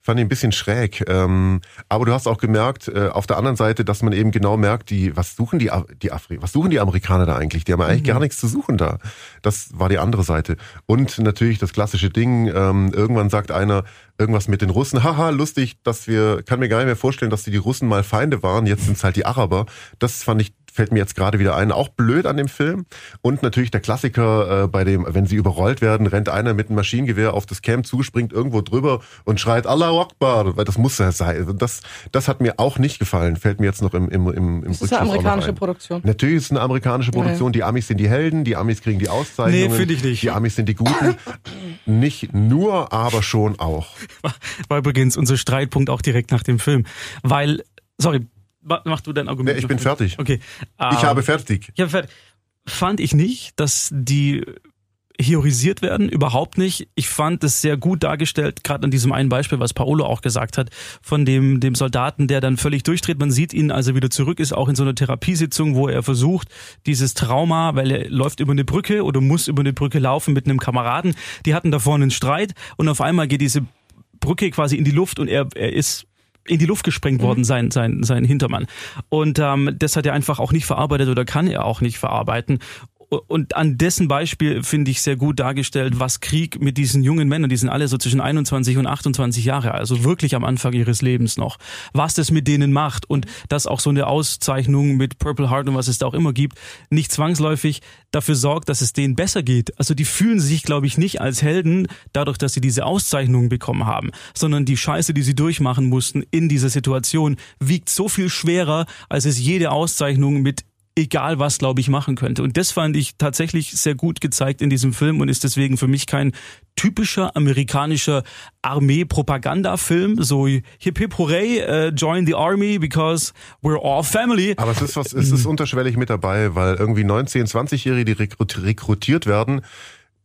Fand ich ein bisschen schräg. Ähm, aber du hast auch gemerkt, äh, auf der anderen Seite, dass man eben genau merkt, die, was suchen die, die Afri was suchen die Amerikaner da eigentlich? Die haben eigentlich Mhm. gar nichts zu suchen da. Das war die andere Seite. Und natürlich das klassische Ding, ähm, irgendwann sagt einer irgendwas mit den Russen, haha, lustig, dass wir, kann mir gar nicht mehr vorstellen, dass die, die Russen mal Feinde waren, jetzt sind es halt die Araber. Das fand ich, fällt mir jetzt gerade wieder ein, auch blöd an dem Film. Und natürlich der Klassiker, äh, bei dem, wenn sie überrollt werden, rennt einer mit einem Maschinengewehr auf das Camp zu, springt irgendwo drüber und schreit Allahu Akbar, weil das muss ja sein. Das, das hat mir auch nicht gefallen, fällt mir jetzt noch im, im, im, im Das ist eine amerikanische. Produktion. Natürlich ist es eine amerikanische Produktion. Die Amis sind die Helden, die Amis kriegen die Auszeichnungen. Nee, finde ich nicht. Die Amis sind die Guten. (coughs) nicht nur, aber schon auch. War übrigens unser Streitpunkt auch direkt nach dem Film. Weil, sorry, mach du dein Argument. Nee, ich bin fertig. fertig. Okay. Ich Ähm, habe fertig. Ja, fer- fand ich nicht, dass die heorisiert werden, überhaupt nicht. Ich fand es sehr gut dargestellt, gerade an diesem einen Beispiel, was Paolo auch gesagt hat, von dem, dem Soldaten, der dann völlig durchdreht. Man sieht ihn, als er wieder zurück ist, auch in so einer Therapiesitzung, wo er versucht, dieses Trauma, weil er läuft über eine Brücke oder muss über eine Brücke laufen mit einem Kameraden. Die hatten da vorne einen Streit und auf einmal geht diese Brücke quasi in die Luft und er, er ist in die Luft gesprengt worden, sein, sein, sein Hintermann. Und ähm, das hat er einfach auch nicht verarbeitet oder kann er auch nicht verarbeiten. Und an dessen Beispiel finde ich sehr gut dargestellt, was Krieg mit diesen jungen Männern, die sind alle so zwischen 21 und 28 Jahre, also wirklich am Anfang ihres Lebens noch, was das mit denen macht und dass auch so eine Auszeichnung mit Purple Heart und was es da auch immer gibt, nicht zwangsläufig dafür sorgt, dass es denen besser geht. Also die fühlen sich, glaube ich, nicht als Helden dadurch, dass sie diese Auszeichnung bekommen haben, sondern die Scheiße, die sie durchmachen mussten in dieser Situation, wiegt so viel schwerer, als es jede Auszeichnung mit egal was, glaube ich, machen könnte. Und das fand ich tatsächlich sehr gut gezeigt in diesem Film und ist deswegen für mich kein typischer amerikanischer Armee-Propaganda-Film, so hip hip hooray, äh, join the army because we're all family. Aber es ist was, es ist unterschwellig mit dabei, weil irgendwie 19-, 20-Jährige, die rekrut- rekrutiert werden,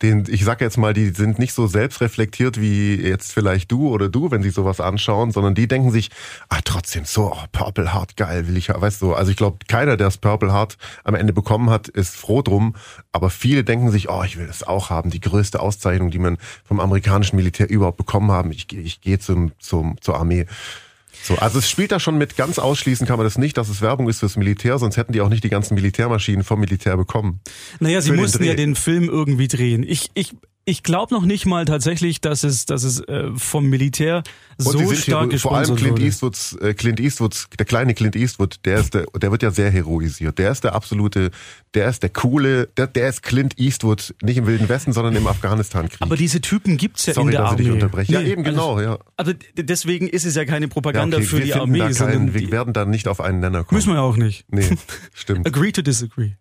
den, ich sag jetzt mal, die sind nicht so selbstreflektiert wie jetzt vielleicht du oder du, wenn sie sowas anschauen, sondern die denken sich, ah, trotzdem so, oh, Purple Heart, geil, will ich, weißt du, also ich glaube, keiner, der das Purple Heart am Ende bekommen hat, ist froh drum, aber viele denken sich, oh, ich will das auch haben, die größte Auszeichnung, die man vom amerikanischen Militär überhaupt bekommen haben, ich, ich gehe zum, zum, zur Armee. So, also es spielt da schon mit, ganz ausschließen kann man das nicht, dass es Werbung ist fürs Militär, sonst hätten die auch nicht die ganzen Militärmaschinen vom Militär bekommen. Naja, sie für den mussten ja den Film irgendwie drehen. Ich, ich, ich glaube noch nicht mal tatsächlich, dass es, dass es äh, vom Militär Und so sie sind stark hero- vor allem gesponsert Clint. Eastwoods, äh, Clint Eastwoods, der kleine Clint Eastwood, der ist der, der wird ja sehr heroisiert. Der ist der absolute, der ist der coole, der, der ist Clint Eastwood, nicht im Wilden Westen, sondern im Afghanistan-Krieg. Aber diese Typen gibt's ja Sorry, in der dass ich Armee. dich unterbreche. Ja, Nee, eben alles- genau, ja. Also deswegen ist es ja keine ja Propaganda okay, für die Armee, da keinen, wir werden da nicht auf einen Nenner kommen. müssen wir ja auch nicht. Nee, (laughs) stimmt. Agree to disagree.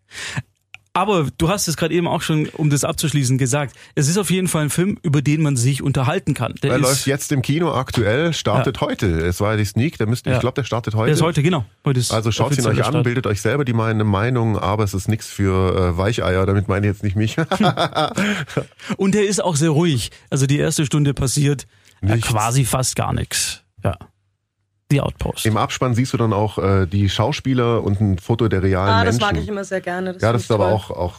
Aber du hast es gerade eben auch schon, um das abzuschließen, gesagt. Es ist auf jeden Fall ein Film, über den man sich unterhalten kann. Der Er läuft jetzt im Kino aktuell, startet heute. Es war ja die Sneak, der müsste, Ja. ich glaube, der startet heute. Der ist heute, genau. Heute ist Also schaut ihn euch an, Start. bildet euch selber die meine Meinung, aber es ist nichts für äh, Weicheier, damit meine ich jetzt nicht mich. (laughs) Und der ist auch sehr ruhig. Also die erste Stunde passiert äh, quasi fast gar nichts. Ja. Die Outpost. Im Abspann siehst du dann auch äh, die Schauspieler und ein Foto der realen Ah, das Menschen. mag ich immer sehr gerne. Das ja, das ist aber toll. auch, auch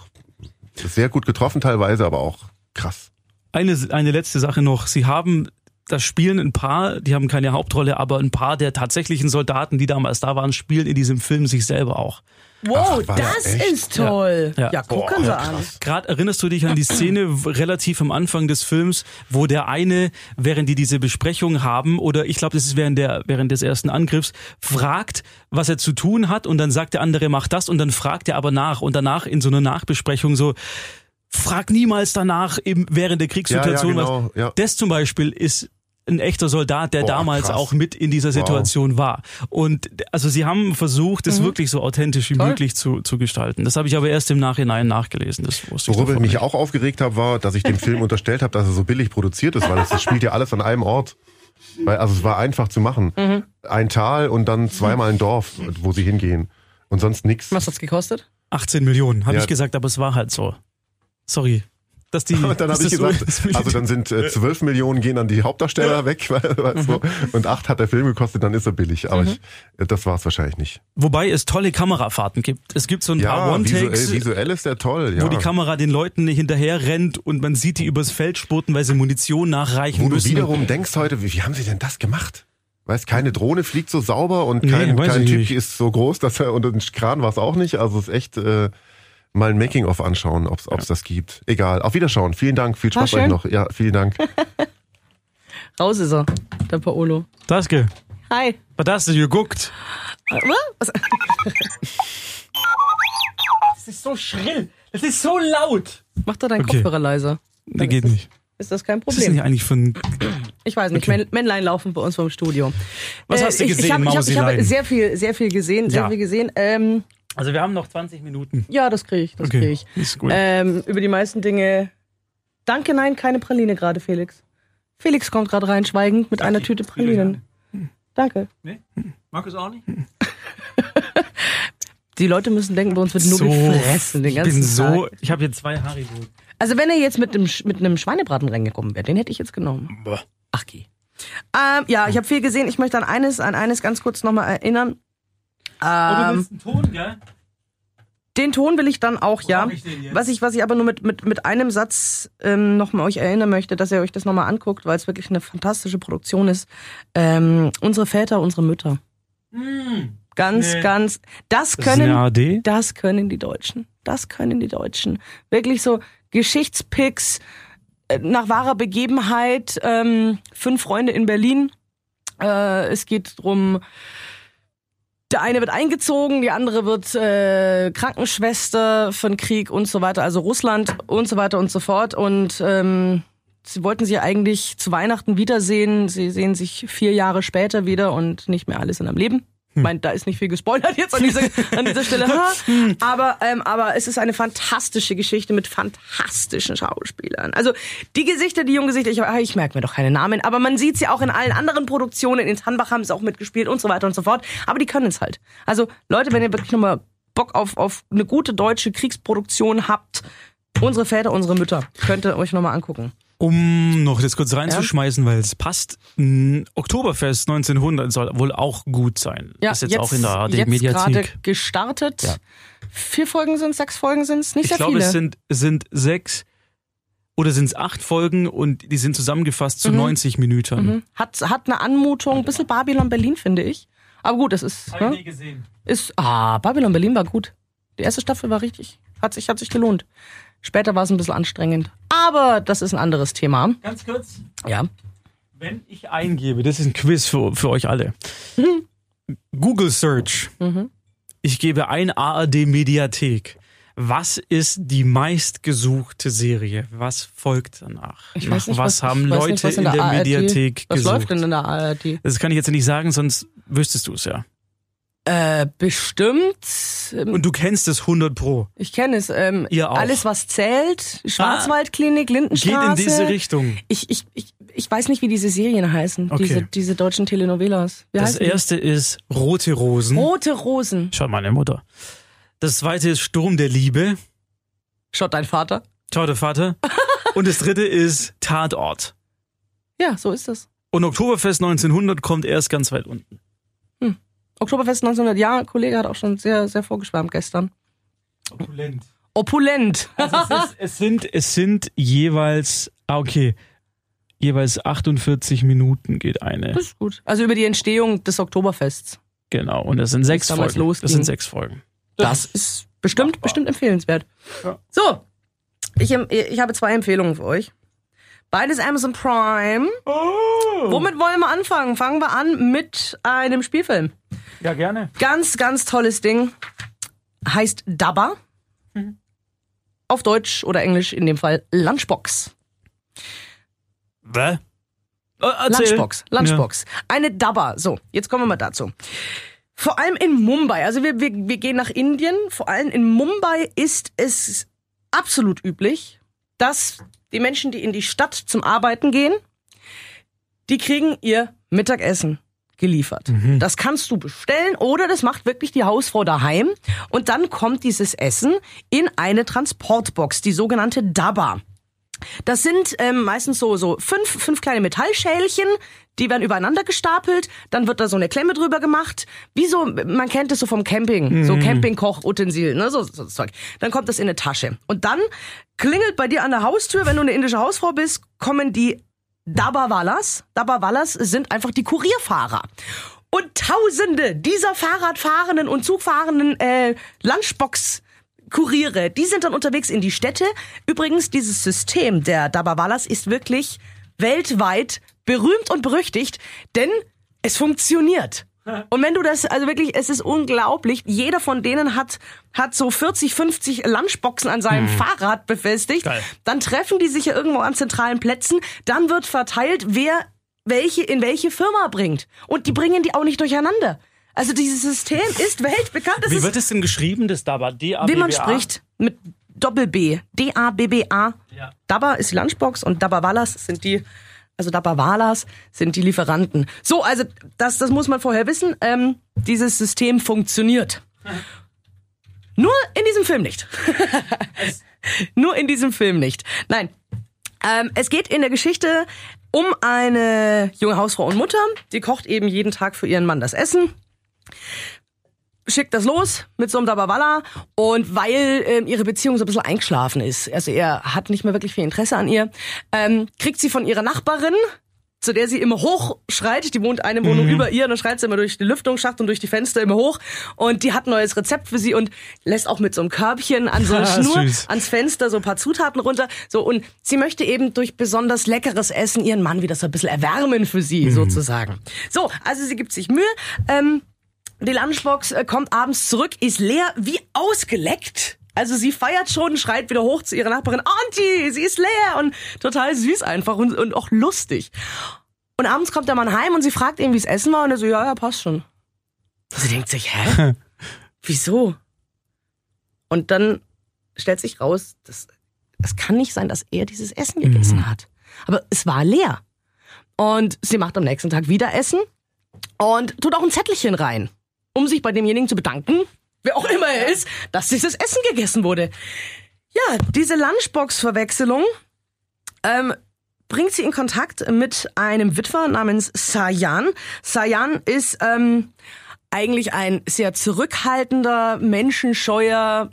sehr gut getroffen teilweise, aber auch krass. Eine, eine letzte Sache noch. Sie haben das spielen ein paar, die haben keine Hauptrolle, aber ein paar der tatsächlichen Soldaten, die damals da waren, spielen in diesem Film sich selber auch. Wow, Ach, das ist toll. Ja. Ja, gucken Sie an. Gerade erinnerst du dich an die Szene relativ am Anfang des Films, wo der eine, während die diese Besprechung haben, oder ich glaube, das ist während, der, während des ersten Angriffs, fragt, was er zu tun hat und dann sagt der andere, mach das und dann fragt er aber nach und danach in so einer Nachbesprechung so, frag niemals danach im, während der Kriegssituation Ja, ja, genau, was. ja. Das zum Beispiel ist ein echter Soldat, der Boah, damals krass. auch mit in dieser Situation war. Und also sie haben versucht, es wirklich so authentisch wie Mhm. Toll. möglich zu, zu gestalten. Das habe ich aber erst im Nachhinein nachgelesen. Das wusste ich Worüber ich mich nicht. auch aufgeregt habe, war, dass ich dem Film (laughs) unterstellt habe, dass er so billig produziert ist, weil das, das spielt ja alles an einem Ort. Weil, also es war einfach zu machen. Mhm. Ein Tal und dann zweimal ein Dorf, wo sie hingehen. Und sonst nichts. Was hat's gekostet? 18 Millionen, habe Ja. ich gesagt, aber es war halt so. Sorry. Dass die, (laughs) Und dann habe ich gesagt, so- (laughs) also dann sind äh, 12 Millionen gehen an die Hauptdarsteller weg, (laughs) weil- weißt du, und acht hat der Film gekostet, dann ist er billig. Aber ich, äh, das war es wahrscheinlich nicht. Wobei es tolle Kamerafahrten gibt. Es gibt so ein paar Ja, visuell, One-Takes, visuell ist der toll. Ja. wo die Kamera den Leuten hinterher rennt und man sieht die übers Feld spurten, weil sie Munition nachreichen Wo du müssen. wiederum denkst heute, wie, wie haben sie denn das gemacht? Weißt, keine Drohne fliegt so sauber und Nee, kein, weiß kein Typ nicht. ist so groß, dass er, und ein Kran war es auch nicht. Also es ist echt äh, mal ein Making-of anschauen, ob es das gibt. Egal. Auf Wiederschauen. Vielen Dank. Viel Spaß euch noch. Ja, vielen Dank. (laughs) Raus ist er, der Paolo. Daske, Hi. was hast du geguckt? Was? (laughs) Das ist so schrill. Das ist so laut. Mach doch deinen Okay. Kopfhörer leiser. Der geht nicht. Ist das kein Was ist denn Problem? hier eigentlich für ein... Ich weiß nicht. Okay. Männ- Männlein laufen bei uns vom Studio. Was hast du gesehen, ich hab, ich hab, ich habe Mausilein? sehr viel, sehr viel gesehen, sehr Ja. viel gesehen. Ähm, Also wir haben noch 20 Minuten. ja, das kriege ich, das Okay, kriege ich. ist gut. Ähm, über die meisten Dinge. Danke, nein, keine Praline gerade, Felix. Felix kommt gerade rein, schweigend mit einer Tüte Pralinen. Danke. Markus auch nicht? (laughs) Die Leute müssen denken, bei uns wird nur gefressen den ich ganzen bin so... Tag. Ich habe hier zwei Haribo. Also wenn er jetzt mit einem, Sch- mit einem Schweinebraten reingekommen wäre, den hätte ich jetzt genommen. Boah. Ach, geh. Ähm, ja, ich habe viel gesehen. Ich möchte an eines, an eines ganz kurz nochmal erinnern. Oh, du Ähm, willst einen Ton, gell? den Ton will ich dann auch, ja. hab ich? Was ich, was ich aber nur mit, mit, mit einem Satz ähm, nochmal euch erinnern möchte, dass ihr euch das nochmal anguckt, weil es wirklich eine fantastische Produktion ist. Ähm, unsere Väter, unsere Mütter. Ganz, Nee. ganz. Das Das ist eine können, AD? das können die Deutschen. das können die Deutschen. Wirklich so Geschichtspicks äh, nach wahrer Begebenheit. Ähm, fünf Freunde in Berlin. Äh, es geht drum. Der eine wird eingezogen, die andere wird äh, Krankenschwester von Krieg und so weiter, also Russland und so weiter und so fort. Und ähm, sie wollten sie eigentlich zu Weihnachten wiedersehen. Sie sehen sich vier Jahre später wieder und nicht mehr alle sind am Leben. Ich meine, da ist nicht viel gespoilert jetzt an dieser, an dieser Stelle. Ha. Aber, ähm, aber es ist eine fantastische Geschichte mit fantastischen Schauspielern. Also die Gesichter, die jungen Gesichter, ich, ah, ich merke mir doch keine Namen, aber man sieht sie auch in allen anderen Produktionen. In Tanbach haben sie auch mitgespielt und so weiter und so fort. Aber die können es halt. Also Leute, wenn ihr wirklich nochmal Bock auf, auf eine gute deutsche Kriegsproduktion habt, unsere Väter, unsere Mütter, könnt ihr euch nochmal angucken. Um noch das kurz reinzuschmeißen, weil es passt. Oktoberfest 1900 soll wohl auch gut sein. ist jetzt, auch in der ARD jetzt gerade Mediathek. gestartet. Ja. Vier Folgen sind sechs Folgen sind es, nicht Ich sehr glaube, viele. es sind, es sind sechs oder sind es acht Folgen und die sind zusammengefasst zu 90 Minuten. Mhm. Hat, hat eine Anmutung, ein bisschen Babylon Berlin, finde ich. Aber gut, es ist, ne? gesehen. ist. Ah, Babylon Berlin war gut. Die erste Staffel war richtig. Hat sich, hat sich gelohnt. Später war es ein bisschen anstrengend. Aber das ist ein anderes Thema. Ganz kurz. Ja. Wenn ich eingebe, das ist ein Quiz für, für euch alle. (laughs) Google Search. Ich gebe ein ARD Mediathek. Was ist die meistgesuchte Serie? Was folgt danach? Ich weiß nicht, was, was, haben Leute nicht, was in, der, ARD Mediathek Was gesucht? läuft denn in der ARD? Das kann ich jetzt nicht sagen, sonst wüsstest du es ja. Äh, bestimmt. Und du kennst es 100 pro. Ich kenne es. Ähm, Ihr auch. Alles, was zählt. Schwarzwaldklinik, Geht Lindenstraße. in diese Richtung. Ich, ich, ich, ich weiß nicht, wie diese Serien heißen. Okay. Diese, diese deutschen Telenovelas. Wie Das heißen die? erste ist Rote Rosen. Rote Rosen. Schaut meine Mutter. Das zweite ist Sturm der Liebe. Schaut dein Vater? Ciao, der Vater. (laughs) Und das dritte ist Tatort. Ja, so ist das. Und Oktoberfest 1900 kommt erst ganz weit unten. Oktoberfest 1900, ja, ein Kollege hat auch schon sehr, sehr vorgeschwärmt gestern. Opulent. Opulent. Also es, ist, es sind, es sind jeweils, ah, okay, jeweils 48 Minuten geht eine. Das ist gut. Also über die Entstehung des Oktoberfests. Genau. Und das sind sechs Folgen. Das losging. sind sechs Folgen. Das ist bestimmt, bestimmt empfehlenswert. Ja. So, ich, ich habe zwei Empfehlungen für euch. Beides Amazon Prime. Womit wollen wir anfangen? Fangen wir an mit einem Spielfilm. Ja, gerne. Ganz, ganz tolles Ding. Heißt Dabba. Auf Deutsch oder Englisch in dem Fall Lunchbox. Hä? Äh, erzähl. Lunchbox, Lunchbox. Eine Dabba. So, jetzt kommen wir mal dazu. Vor allem in Mumbai, also wir, wir, wir gehen nach Indien, vor allem in Mumbai ist es absolut üblich, dass die Menschen, die in die Stadt zum Arbeiten gehen, die kriegen ihr Mittagessen geliefert. Das kannst du bestellen oder das macht wirklich die Hausfrau daheim und dann kommt dieses Essen in eine Transportbox, die sogenannte Dabba. Das sind ähm, meistens so, so fünf, fünf kleine Metallschälchen, die werden übereinander gestapelt, dann wird da so eine Klemme drüber gemacht, wie so, man kennt es so vom Camping, so Campingkochutensil, ne, so, so Zeug. Dann kommt das in eine Tasche. Und dann klingelt bei dir an der Haustür, wenn du eine indische Hausfrau bist, kommen die Dabawalas. Dabawalas sind einfach die Kurierfahrer. Und tausende dieser Fahrradfahrenden und Zugfahrenden äh, Lunchbox Kuriere, die sind dann unterwegs in die Städte. Übrigens, dieses System der Dabawalas ist wirklich weltweit berühmt und berüchtigt, denn es funktioniert. (laughs) Und wenn du das, also wirklich, es ist unglaublich. Jeder von denen hat, hat so 40, 50 Lunchboxen an seinem Fahrrad befestigt. Geil. Dann treffen die sich ja irgendwo an zentralen Plätzen. Dann wird verteilt, wer welche in welche Firma bringt. Und die bringen die auch nicht durcheinander. Also dieses System ist weltbekannt. Es Wie wird es denn geschrieben, das Dabba? d a wie man spricht, mit Doppel-B. D-A-B-B-A. Ja. Dabba ist die Lunchbox und Dabawalas sind die, also Dabawalas sind die Lieferanten. So, also das, das muss man vorher wissen. Ähm, dieses System funktioniert. Nur in diesem Film nicht. (laughs) Nur in diesem Film nicht. Nein. Ähm, es geht in der Geschichte um eine junge Hausfrau und Mutter. Die kocht eben jeden Tag für ihren Mann das Essen schickt das los mit so einem Dabawalla und weil ähm, ihre Beziehung so ein bisschen eingeschlafen ist, also er hat nicht mehr wirklich viel Interesse an ihr, ähm, kriegt sie von ihrer Nachbarin zu der sie immer hochschreit. Die wohnt eine Wohnung über ihr und dann schreit sie immer durch den Lüftungsschacht und durch die Fenster immer hoch. Und die hat ein neues Rezept für sie und lässt auch mit so einem Körbchen an so (laughs) eine Ah, Schnur süß. ans Fenster so ein paar Zutaten runter. So und sie möchte eben durch besonders leckeres Essen ihren Mann wieder so ein bisschen erwärmen für sie sozusagen. So, also sie gibt sich Mühe. Ähm, die Lunchbox äh, kommt abends zurück, ist leer wie ausgeleckt. Also sie feiert schon, schreit wieder hoch zu ihrer Nachbarin, Auntie, sie ist leer und total süß einfach und, und auch lustig. Und abends kommt der Mann heim und sie fragt ihn, wie das Essen war und er so, ja, ja, passt schon. Sie denkt sich, hä? (laughs) Wieso? Und dann stellt sich raus, das, das kann nicht sein, dass er dieses Essen gegessen hat. Aber es war leer. Und sie macht am nächsten Tag wieder Essen und tut auch ein Zettelchen rein, um sich bei demjenigen zu bedanken, wer auch immer er ist, dass dieses Essen gegessen wurde. Ja, diese Lunchbox-Verwechslung ähm, bringt sie in Kontakt mit einem Witwer namens Sayan. Sayan ist ähm, eigentlich ein sehr zurückhaltender, menschenscheuer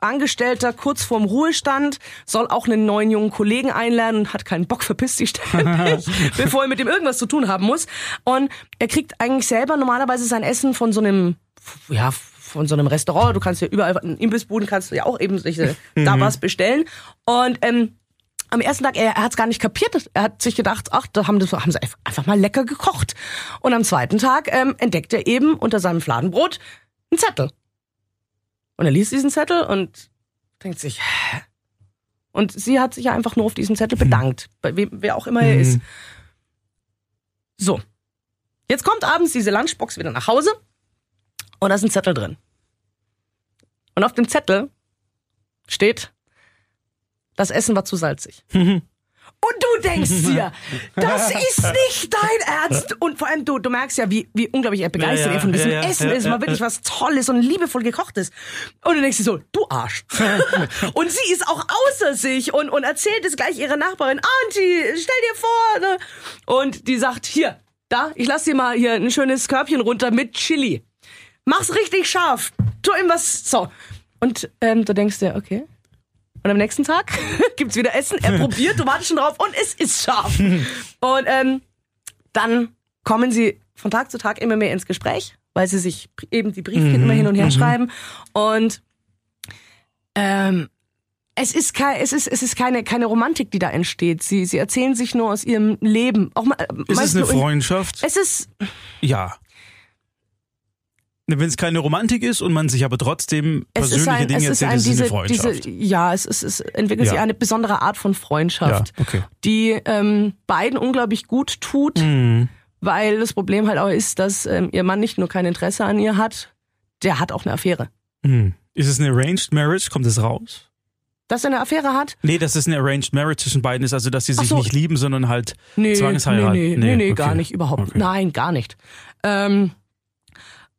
Angestellter kurz vorm Ruhestand, soll auch einen neuen jungen Kollegen einlernen und hat keinen Bock, verpisst sich ständig, (laughs) bevor er mit dem irgendwas zu tun haben muss. Und er kriegt eigentlich selber normalerweise sein Essen von so einem, ja, von so einem Restaurant. Du kannst ja überall, in Imbissbuden kannst du ja auch eben solche da was bestellen. Und ähm, am ersten Tag, er, er hat es gar nicht kapiert. Er hat sich gedacht, ach, da haben, das, haben sie einfach mal lecker gekocht. Und am zweiten Tag ähm, entdeckt er eben unter seinem Fladenbrot einen Zettel. Und er liest diesen Zettel und denkt sich, hä? Und sie hat sich ja einfach nur auf diesem Zettel bedankt, bei wem, wer auch immer er ist. So. Jetzt kommt abends diese Lunchbox wieder nach Hause und da ist ein Zettel drin. Und auf dem Zettel steht, das Essen war zu salzig. (laughs) Und du denkst (laughs) dir, das ist nicht dein Ernst. Und vor allem du, du merkst ja, wie, wie unglaublich er begeistert Ja, ja, er von diesem ja, Essen ist, mal wirklich was Tolles und liebevoll gekochtes. Und du denkst dir so, du Arsch. (laughs) und sie ist auch außer sich und, und erzählt es gleich ihrer Nachbarin, Auntie, stell dir vor. Ne? Und die sagt, hier, da, ich lass dir mal hier ein schönes Körbchen runter mit Chili. Mach's richtig scharf. Tu ihm was, so. Und ähm, du denkst dir, okay. Und am nächsten Tag (laughs) gibt's wieder Essen. Er probiert, du wartest schon drauf und es ist scharf. (laughs) Und ähm, dann kommen sie von Tag zu Tag immer mehr ins Gespräch, weil sie sich eben die Briefchen immer hin und her schreiben. Und ähm, es ist, kein, es ist, es ist keine, keine Romantik, die da entsteht. Sie, sie erzählen sich nur aus ihrem Leben. Auch mal, Ist es eine in- Freundschaft? Es ist, Ja. Wenn es keine Romantik ist und man sich aber trotzdem es persönliche ist ein, Dinge es ist erzählt, ein, ist es diese, eine Freundschaft. diese, ja, es, ist, es entwickelt Ja. sich eine besondere Art von Freundschaft, Ja, okay. die ähm, beiden unglaublich gut tut, Mhm. weil das Problem halt auch ist, dass ähm, ihr Mann nicht nur kein Interesse an ihr hat, der hat auch eine Affäre. Mhm. Ist es eine Arranged Marriage? Kommt es raus? Dass er eine Affäre hat? Nee, dass es eine Arranged Marriage zwischen beiden ist, also dass sie sich so. nicht lieben, sondern halt Nee, Zwangsheirat. nee, nee, nee, nee okay. gar nicht, überhaupt. Okay. Nein, gar nicht. Ähm,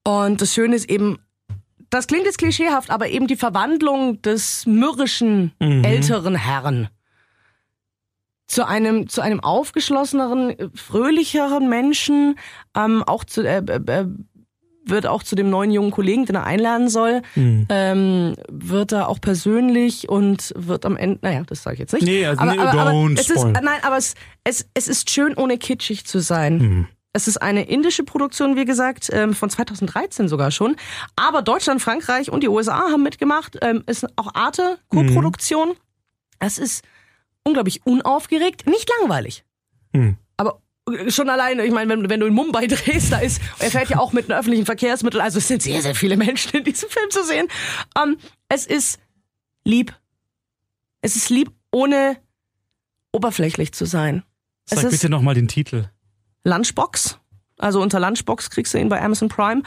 und das Schöne ist eben, das klingt jetzt klischeehaft, aber eben die Verwandlung des mürrischen Mhm. älteren Herrn zu einem zu einem aufgeschlosseneren, fröhlicheren Menschen, ähm, auch zu äh, äh, äh, wird auch zu dem neuen jungen Kollegen, den er einlernen soll, Mhm. ähm, wird er auch persönlich und wird am Ende, naja, das sage ich jetzt nicht. Nee, also aber, nee, aber, aber es ist, nein, aber es, es, es ist schön, ohne kitschig zu sein. Mhm. Es ist eine indische Produktion, wie gesagt, ähm, von 2013 sogar schon. Aber Deutschland, Frankreich und die USA haben mitgemacht. Ähm, ist auch Arte, Co-Produktion. Es ist unglaublich unaufgeregt, nicht langweilig. Mhm. Aber äh, schon alleine, ich meine, wenn, wenn du in Mumbai (laughs) drehst, da ist, er fährt ja auch mit den öffentlichen Verkehrsmitteln, also es sind sehr, sehr viele Menschen in diesem Film zu sehen. Ähm, es ist lieb. Es ist lieb, ohne oberflächlich zu sein. Es Sag ist bitte nochmal den Titel. Lunchbox. Also unter Lunchbox kriegst du ihn bei Amazon Prime.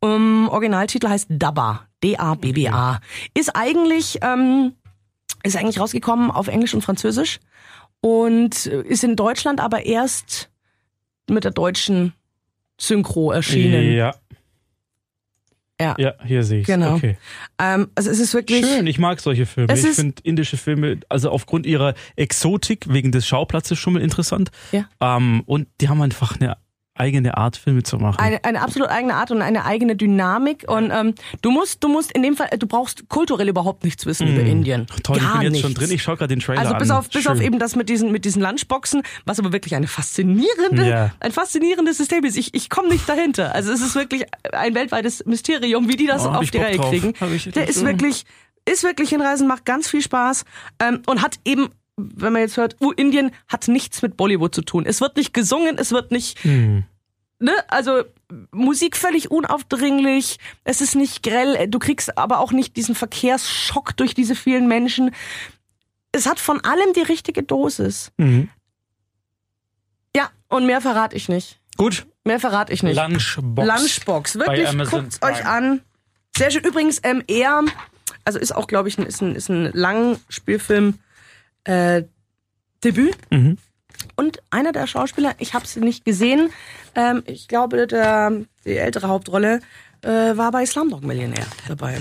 Um, Originaltitel heißt Dabba. D-A-B-B-A. Ist eigentlich, ähm, ist eigentlich rausgekommen auf Englisch und Französisch und ist in Deutschland aber erst mit der deutschen Synchro erschienen. Ja. Ja. Ja, hier sehe ich Genau. Okay. Ähm, also es ist wirklich. Schön, ich mag solche Filme. Ich finde indische Filme, also aufgrund ihrer Exotik, wegen des Schauplatzes schon mal interessant. Ja. Ähm, und die haben einfach eine eigene Art, Filme zu machen. eine, eine absolut eigene Art und eine eigene Dynamik. Und ähm, du musst, du musst in dem Fall, du brauchst kulturell überhaupt nichts wissen über Indien. Mm. Toll, Gar ich bin jetzt nichts. schon drin. Ich schaue gerade den Trailer Also an. bis auf, bis Schön. auf eben das mit diesen, mit diesen Lunchboxen, was aber wirklich eine faszinierende, Ja. ein faszinierendes System ist. Ich, ich komme nicht dahinter. Also es ist wirklich ein weltweites Mysterium, wie die das Oh, auf die Reihe kriegen. Der ist wirklich, ist wirklich hinreisend, macht ganz viel Spaß ähm, und hat eben wenn man jetzt hört, uh, Indien hat nichts mit Bollywood zu tun. Es wird nicht gesungen, es wird nicht, Hm. ne, also Musik völlig unaufdringlich, es ist nicht grell, du kriegst aber auch nicht diesen Verkehrsschock durch diese vielen Menschen. Es hat von allem die richtige Dosis. Mhm. Ja, und mehr verrate ich nicht. Gut. Mehr verrate ich nicht. Lunchbox. Lunchbox, wirklich, Prime. euch an. Sehr schön. Übrigens, ähm, er, also ist auch, glaube ich, ein, ist ein, ist ein Langspielfilm äh, Debüt. Mhm. Und einer der Schauspieler, ich habe sie nicht gesehen, ähm, ich glaube, der, die ältere Hauptrolle äh, war bei Slumdog Millionär dabei.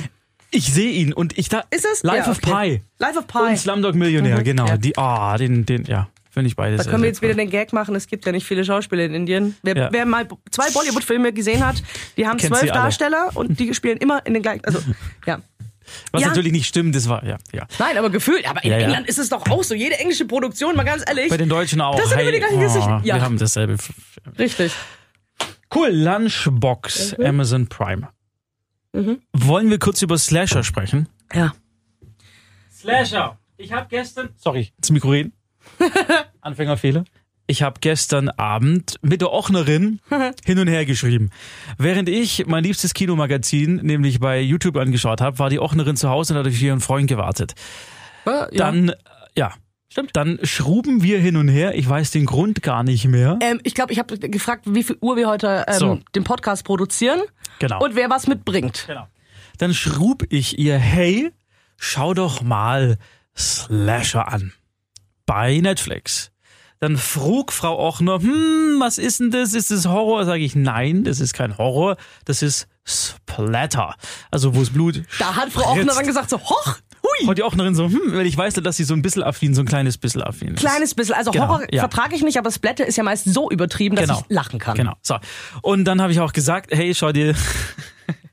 Ich sehe ihn und ich da. Ist es? Life Ja, of okay. Pi. Life of Pi. Und Slumdog Millionär, Mhm, genau. ja. Die, ah, den, den, ja, finde ich beides. Da können wir jetzt wieder den Gag machen, es gibt ja nicht viele Schauspieler in Indien. Wer, Ja. wer mal zwei Bollywood-Filme gesehen hat, die haben Kennt zwölf. Darsteller und die spielen immer in den gleichen. Also, (laughs) ja. Was Ja. natürlich nicht stimmt, das war, ja, ja. Nein, aber gefühlt. Aber in Ja, ja. England ist es doch auch so. Jede englische Produktion, mal ganz ehrlich. Bei den Deutschen auch. Das sind immer die gleichen Gesichter. Ja. Wir haben dasselbe. Richtig. Cool, Lunchbox, Amazon Prime. Wollen wir kurz über Slasher sprechen? Ja. Slasher. Ich habe gestern. Sorry, ins Mikro reden. (laughs) Anfängerfehler. Ich habe gestern Abend mit der Ochnerin (laughs) hin und her geschrieben. Während ich mein liebstes Kinomagazin, nämlich bei YouTube angeschaut habe, war die Ochnerin zu Hause und hat auf ihren Freund gewartet. Ja. Dann, ja, Stimmt. dann schruben wir hin und her. Ich weiß den Grund gar nicht mehr. Ähm, ich glaube, ich habe gefragt, wie viel Uhr wir heute ähm, So. den Podcast produzieren Genau. und wer was mitbringt. Genau. Dann schrub ich ihr, hey, schau doch mal Slasher an. Bei Netflix. Dann frug Frau Ochner, hm, was ist denn das? Ist das Horror? Sage ich, nein, das ist kein Horror, das ist Splatter. Also wo es Blut Da hat Frau Ochner dann gesagt so, hoch, hui. Und die Ochnerin so, hm, weil ich weiß, dass sie so ein bisschen affin, so ein kleines bisschen affin ist. Kleines bisschen. Also Genau, Horror ja. vertrage ich nicht, aber Splatter ist ja meist so übertrieben, dass Genau. ich lachen kann. Genau. So. Und dann habe ich auch gesagt, hey, schau dir,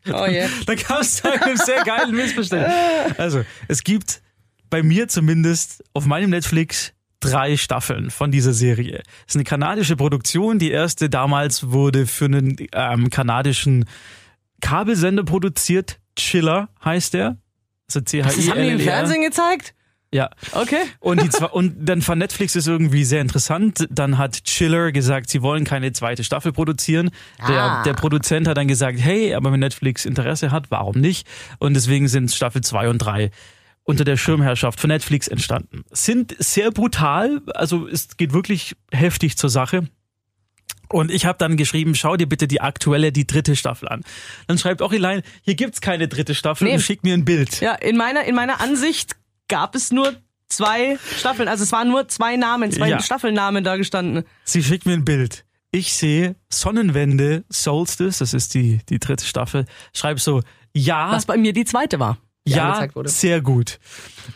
Oh yeah. (laughs) Dann kam es zu einem sehr geilen Missverständnis. Also, es gibt bei mir zumindest auf meinem Netflix drei Staffeln von dieser Serie. Es ist eine kanadische Produktion. Die erste damals wurde für einen ähm, kanadischen Kabelsender produziert. Chiller heißt der. Also c h Das haben die im Fernsehen gezeigt? Ja. Okay. Und, die zwei, und dann fand Netflix es irgendwie sehr interessant. Dann hat Chiller gesagt, sie wollen keine zweite Staffel produzieren. Der, Ah. der Produzent hat dann gesagt, hey, aber wenn Netflix Interesse hat, warum nicht? Und deswegen sind Staffel zwei und drei unter der Schirmherrschaft von Netflix entstanden. Sind sehr brutal, also es geht wirklich heftig zur Sache. Und ich habe dann geschrieben, schau dir bitte die aktuelle, die dritte Staffel an. Dann schreibt auch Elaine, hier gibt's keine dritte Staffel Nee. und schickt mir ein Bild. Ja, in meiner, in meiner Ansicht gab es nur zwei Staffeln. Also es waren nur zwei Namen, zwei Ja. Staffelnamen da gestanden. Sie schickt mir ein Bild. Ich sehe Sonnenwende, Solstice, das ist die, die dritte Staffel. Schreib so, ja, Was bei mir die zweite war. Ja, sehr gut.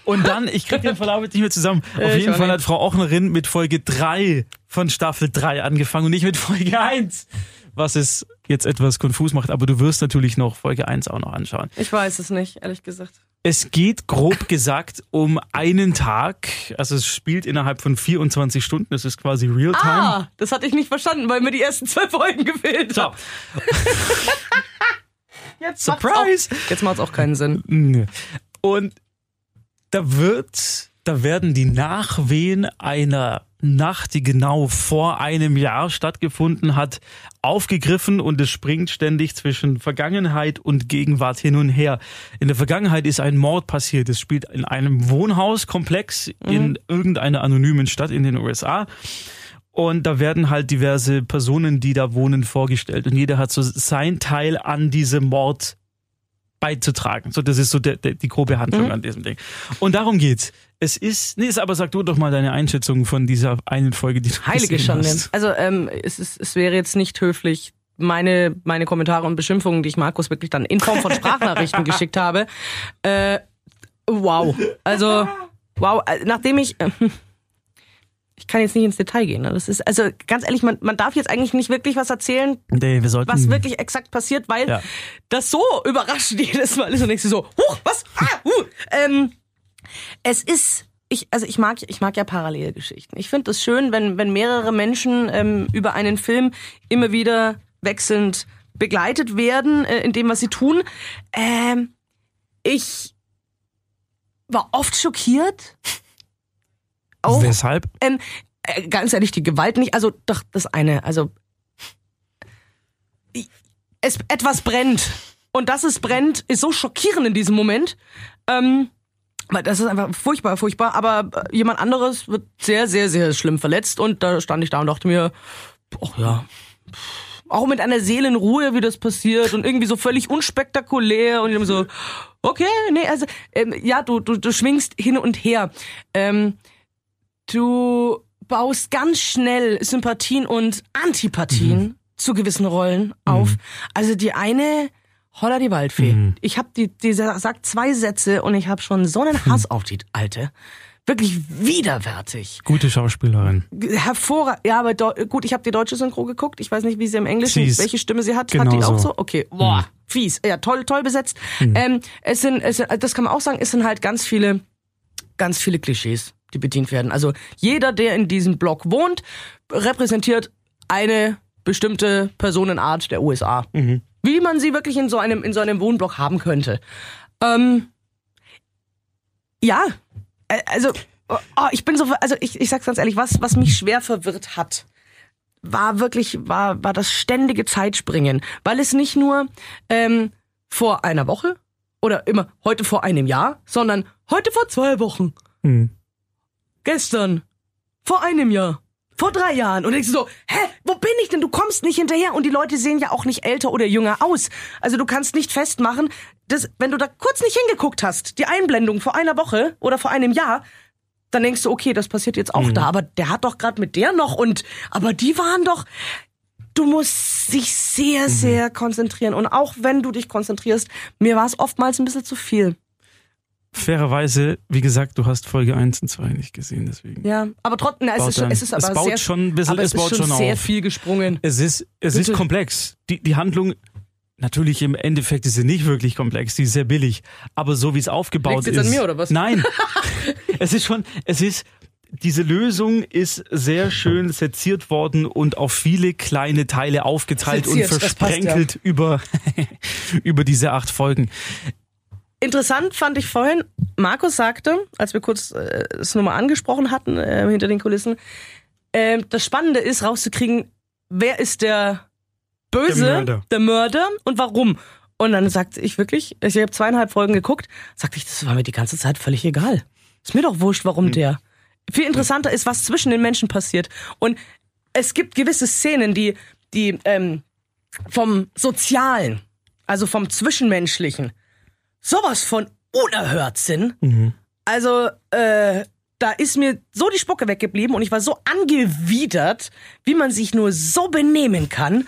Und dann, ich krieg den (laughs) Verlauf jetzt nicht mehr zusammen. Auf Ich jeden Fall nicht. hat Frau Ochnerin mit Folge 3 von Staffel 3 angefangen und nicht mit Folge 1. Was es jetzt etwas konfus macht, aber du wirst natürlich noch Folge 1 auch noch anschauen. Ich weiß es nicht, ehrlich gesagt. Es geht grob gesagt um einen Tag, also es spielt innerhalb von 24 Stunden, das ist quasi Realtime. Ah, das hatte ich nicht verstanden, weil mir die ersten zwölf Folgen gefehlt haben. (laughs) Jetzt Surprise! Auch, jetzt macht es auch keinen Sinn. Und da wird, da werden die Nachwehen einer Nacht, die genau vor einem Jahr stattgefunden hat, aufgegriffen und es springt ständig zwischen Vergangenheit und Gegenwart hin und her. In der Vergangenheit ist ein Mord passiert. Es spielt in einem Wohnhauskomplex in irgendeiner anonymen Stadt in den USA. Und da werden halt diverse Personen, die da wohnen, vorgestellt. Und jeder hat so sein Teil an diesem Mord beizutragen. So, das ist so der, der, die grobe Handlung Mhm. an diesem Ding. Und darum geht's. Es ist, nee, aber sag du doch mal deine Einschätzung von dieser einen Folge, die du Heilige gesehen Schande. hast. Also ähm, es, ist, es wäre jetzt nicht höflich, meine, meine Kommentare und Beschimpfungen, die ich Markus wirklich dann in Form von Sprachnachrichten (laughs) geschickt habe. Äh, wow. Also, wow. Äh, Nachdem ich... Äh, ich kann jetzt nicht ins Detail gehen. Ne? Das ist, also ganz ehrlich, man, man darf jetzt eigentlich nicht wirklich was erzählen, Nee, wir sollten. was wirklich exakt passiert, weil Ja. das so überraschend (laughs) jedes Mal ist und du so, huch, was? Ah, huh. ähm, es ist, ich, also ich mag, ich mag ja Parallelgeschichten. Ich finde es schön, wenn, wenn mehrere Menschen ähm, über einen Film immer wieder wechselnd begleitet werden äh, in dem, was sie tun. Ähm, ich war oft schockiert. Auch Weshalb? ähm, äh, ganz ehrlich, die Gewalt nicht. Also doch das eine. Also es etwas brennt und dass es brennt, ist so schockierend in diesem Moment. Ähm, weil das ist einfach furchtbar, furchtbar. Aber äh, jemand anderes wird sehr, sehr, sehr schlimm verletzt und da stand ich da und dachte mir, ach ja. Auch mit einer Seelenruhe, wie das passiert und irgendwie so völlig unspektakulär und ich so, okay, nee, also ähm, ja, du, du, du schwingst hin und her. Ähm, du baust ganz schnell Sympathien und Antipathien zu gewissen Rollen auf. Also die eine, holla die Waldfee. Ich habe die, die sa- sagt zwei Sätze und ich habe schon so einen (laughs) Hass auf die alte. Wirklich widerwärtig. Gute Schauspielerin. Hervorragend. Ja, aber gut, ich habe die deutsche Synchro geguckt. Ich weiß nicht, wie sie im Englischen, Sie ist welche Stimme sie hat. hat die genau auch so. so? Okay. Boah, fies. Ja, toll, toll besetzt. Ähm, es sind, es sind, das kann man auch sagen, es sind halt ganz viele, ganz viele Klischees, die bedient werden. Also jeder, der in diesem Block wohnt, repräsentiert eine bestimmte Personenart der USA. Wie man sie wirklich in so einem, in so einem Wohnblock haben könnte. Ähm, ja, also, oh, ich bin so, also ich, ich sag's ganz ehrlich, was, was mich schwer verwirrt hat, war wirklich, war, war das ständige Zeitspringen. Weil es nicht nur ähm, vor einer Woche oder immer heute vor einem Jahr, sondern heute vor zwei Wochen, Hm. Gestern, vor einem Jahr, vor drei Jahren. Und ich so, hä, wo bin ich denn? Du kommst nicht hinterher. Und die Leute sehen ja auch nicht älter oder jünger aus. Also du kannst nicht festmachen, dass, wenn du da kurz nicht hingeguckt hast, die Einblendung vor einer Woche oder vor einem Jahr, dann denkst du, okay, das passiert jetzt auch da. Aber der hat doch gerade mit der noch und, aber die waren doch, du musst dich sehr, sehr konzentrieren. Und auch wenn du dich konzentrierst, mir war es oftmals ein bisschen zu viel. Fairerweise, wie gesagt, du hast Folge 1 und 2 nicht gesehen, deswegen. Ja, aber trotzdem, na, es, ist, schon- es ist es aber baut sehr, schon ein bisschen- es es ist baut schon schon sehr auf. viel gesprungen. Es ist, es ist komplex. Die, die Handlung, natürlich im Endeffekt ist sie nicht wirklich komplex, die ist sehr billig. Aber so wie es aufgebaut Liegt's jetzt ist. an mir, oder was? Nein. (laughs) es ist schon, es ist, diese Lösung ist sehr schön seziert worden und auf viele kleine Teile aufgeteilt Seziert, und das passt, versprenkelt über, (laughs) über diese acht Folgen. Interessant fand ich vorhin, Markus sagte, als wir kurz äh, es nochmal angesprochen hatten, äh, hinter den Kulissen, äh, das Spannende ist rauszukriegen, wer ist der Böse, Der Mörder. der Mörder und warum. Und dann sagte ich wirklich, ich habe zweieinhalb Folgen geguckt, sagte ich, das war mir die ganze Zeit völlig egal. Ist mir doch wurscht, warum der. Viel interessanter ist, was zwischen den Menschen passiert. Und es gibt gewisse Szenen, die, die ähm, vom Sozialen, also vom Zwischenmenschlichen, sowas von unerhört sind. Also, äh, da ist mir so die Spucke weggeblieben und ich war so angewidert, wie man sich nur so benehmen kann.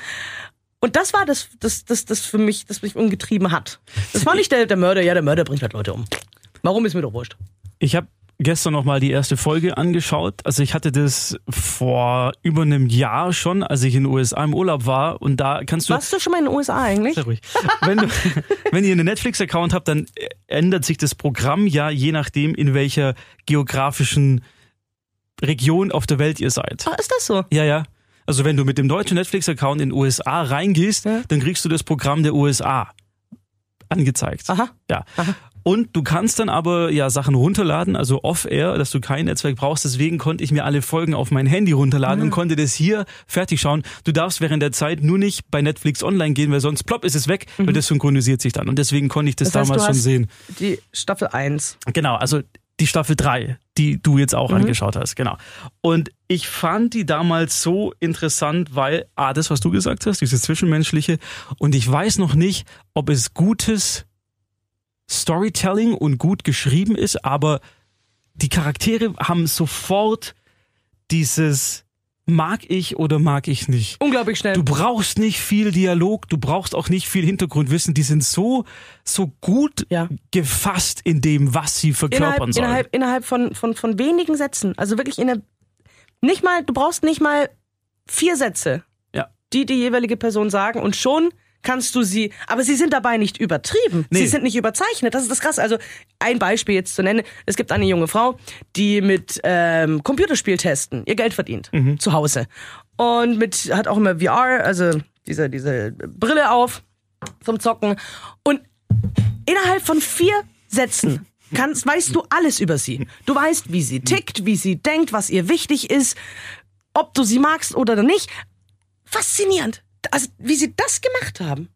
Und das war das, das, das, das für mich, das mich umgetrieben hat. Das war nicht der, der Mörder, ja, der Mörder bringt halt Leute um. Warum ist mir doch wurscht. Ich habe gestern noch mal die erste Folge angeschaut. Also ich hatte das vor über einem Jahr schon, als ich in den USA im Urlaub war. Und da kannst du Warst du schon mal in den USA eigentlich? Sehr ruhig. Wenn, du, (laughs) wenn ihr einen Netflix-Account habt, dann ändert sich das Programm ja je nachdem, in welcher geografischen Region auf der Welt ihr seid. Ach, ist das so? Ja, ja. Also wenn du mit dem deutschen Netflix-Account in den USA reingehst, Ja. dann kriegst du das Programm der USA angezeigt. Aha. Ja. Und du kannst dann aber ja Sachen runterladen, also off-air, dass du kein Netzwerk brauchst. Deswegen konnte ich mir alle Folgen auf mein Handy runterladen Ah. und konnte das hier fertig schauen. Du darfst während der Zeit nur nicht bei Netflix online gehen, weil sonst plopp ist es weg, weil das synchronisiert sich dann. Und deswegen konnte ich das, Mhm. Das heißt, damals schon sehen. Die Staffel 1. Genau, also die Staffel 3, die du jetzt Mhm. auch angeschaut hast, genau. Und ich fand die damals so interessant, weil, ah, das, was du gesagt hast, dieses Zwischenmenschliche, und ich weiß noch nicht, ob es gutes Storytelling und gut geschrieben ist, aber die Charaktere haben sofort dieses mag ich oder mag ich nicht. Unglaublich schnell. Du brauchst nicht viel Dialog, du brauchst auch nicht viel Hintergrundwissen. Die sind so, so gut Ja. gefasst in dem, was sie verkörpern innerhalb, sollen. innerhalb, innerhalb von, von, von wenigen Sätzen, also wirklich in der, Nicht mal, du brauchst nicht mal vier Sätze, Ja. die die jeweilige Person sagen und schon kannst du sie, aber sie sind dabei nicht übertrieben. Nee. Sie sind nicht überzeichnet. Das ist das Krasse. Also ein Beispiel jetzt zu nennen. Es gibt eine junge Frau, die mit ähm, Computerspieltesten ihr Geld verdient. Zu Hause. Und mit, hat auch immer VR, also diese, diese Brille auf zum Zocken. Und innerhalb von vier Sätzen (laughs) kannst, weißt du alles über sie. Du weißt, wie sie tickt, wie sie denkt, was ihr wichtig ist, ob du sie magst oder nicht. Faszinierend. Also, wie sie das gemacht haben.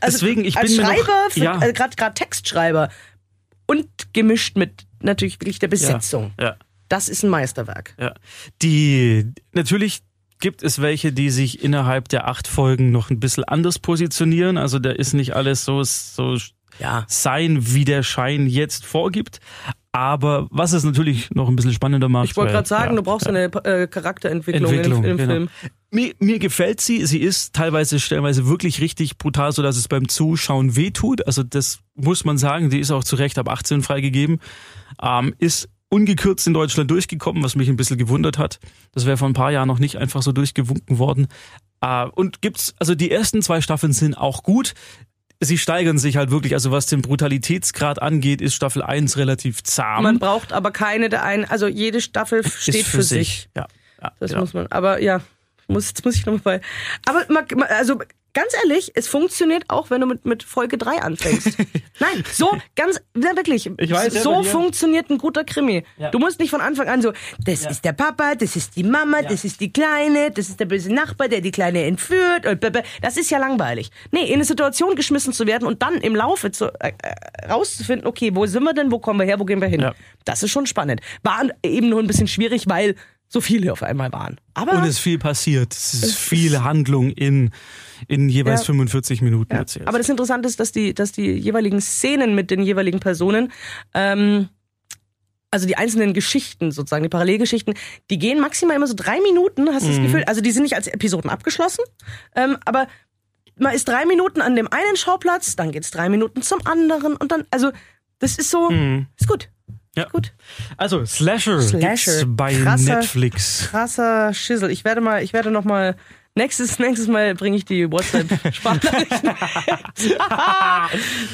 Also, Deswegen, ich als bin Schreiber, ja. äh, gerade gerade Textschreiber und gemischt mit natürlich wirklich der Besetzung. Ja. Das ist ein Meisterwerk. Ja. Die, natürlich gibt es welche, die sich innerhalb der acht Folgen noch ein bisschen anders positionieren. Also da ist nicht alles so, so Ja. sein, wie der Schein jetzt vorgibt. Aber was es natürlich noch ein bisschen spannender macht. Ich wollte gerade sagen, ja, du brauchst ja. eine äh, Charakterentwicklung Entwicklung, im, im genau. Film. Mir, mir gefällt sie. Sie ist teilweise stellenweise wirklich richtig brutal, so dass es beim Zuschauen wehtut. Also das muss man sagen. Die ist auch zu Recht ab 18 freigegeben. Ähm, ist ungekürzt in Deutschland durchgekommen, was mich ein bisschen gewundert hat. Das wäre vor ein paar Jahren noch nicht einfach so durchgewunken worden. Äh, und gibt's, also die ersten zwei Staffeln sind auch gut. Sie steigern sich halt wirklich, also was den Brutalitätsgrad angeht, ist Staffel 1 relativ zahm. Man braucht aber keine der einen, also jede Staffel steht ist für, sich. Ja. ja Das genau. muss man, aber ja, muss, jetzt muss ich nochmal bei. Aber also ganz ehrlich, es funktioniert auch, wenn du mit, mit Folge 3 anfängst. (laughs) Nein, so ganz, ja, wirklich. Ich weiß, ja, so dir. funktioniert ein guter Krimi. Ja. Du musst nicht von Anfang an so, das ist der Papa, das ist die Mama, das ist die Kleine, das ist der böse Nachbar, der die Kleine entführt. Und das ist ja langweilig. Nee, in eine Situation geschmissen zu werden und dann im Laufe zu, äh, äh, rauszufinden, okay, wo sind wir denn, wo kommen wir her, wo gehen wir hin? Ja. Das ist schon spannend. War eben nur ein bisschen schwierig, weil so viele auf einmal waren. Aber Und es ist viel passiert. Es ist viel Handlung in, in jeweils Ja. 45 Minuten Ja. erzählt. Aber das Interessante ist, dass die, dass die jeweiligen Szenen mit den jeweiligen Personen, ähm, also die einzelnen Geschichten sozusagen, die Parallelgeschichten, die gehen maximal immer so drei Minuten, hast du Mhm. das Gefühl? Also die sind nicht als Episoden abgeschlossen, ähm, aber man ist drei Minuten an dem einen Schauplatz, dann geht's drei Minuten zum anderen und dann, also das ist so, ist gut. Mhm. Ja. Gut. also Slasher, Slasher. gibt's bei Krasser- Netflix. Krasser Schissel. Ich werde mal, ich werde noch mal nächstes nächstes Mal bringe ich die WhatsApp (laughs) Sprachnachrichten.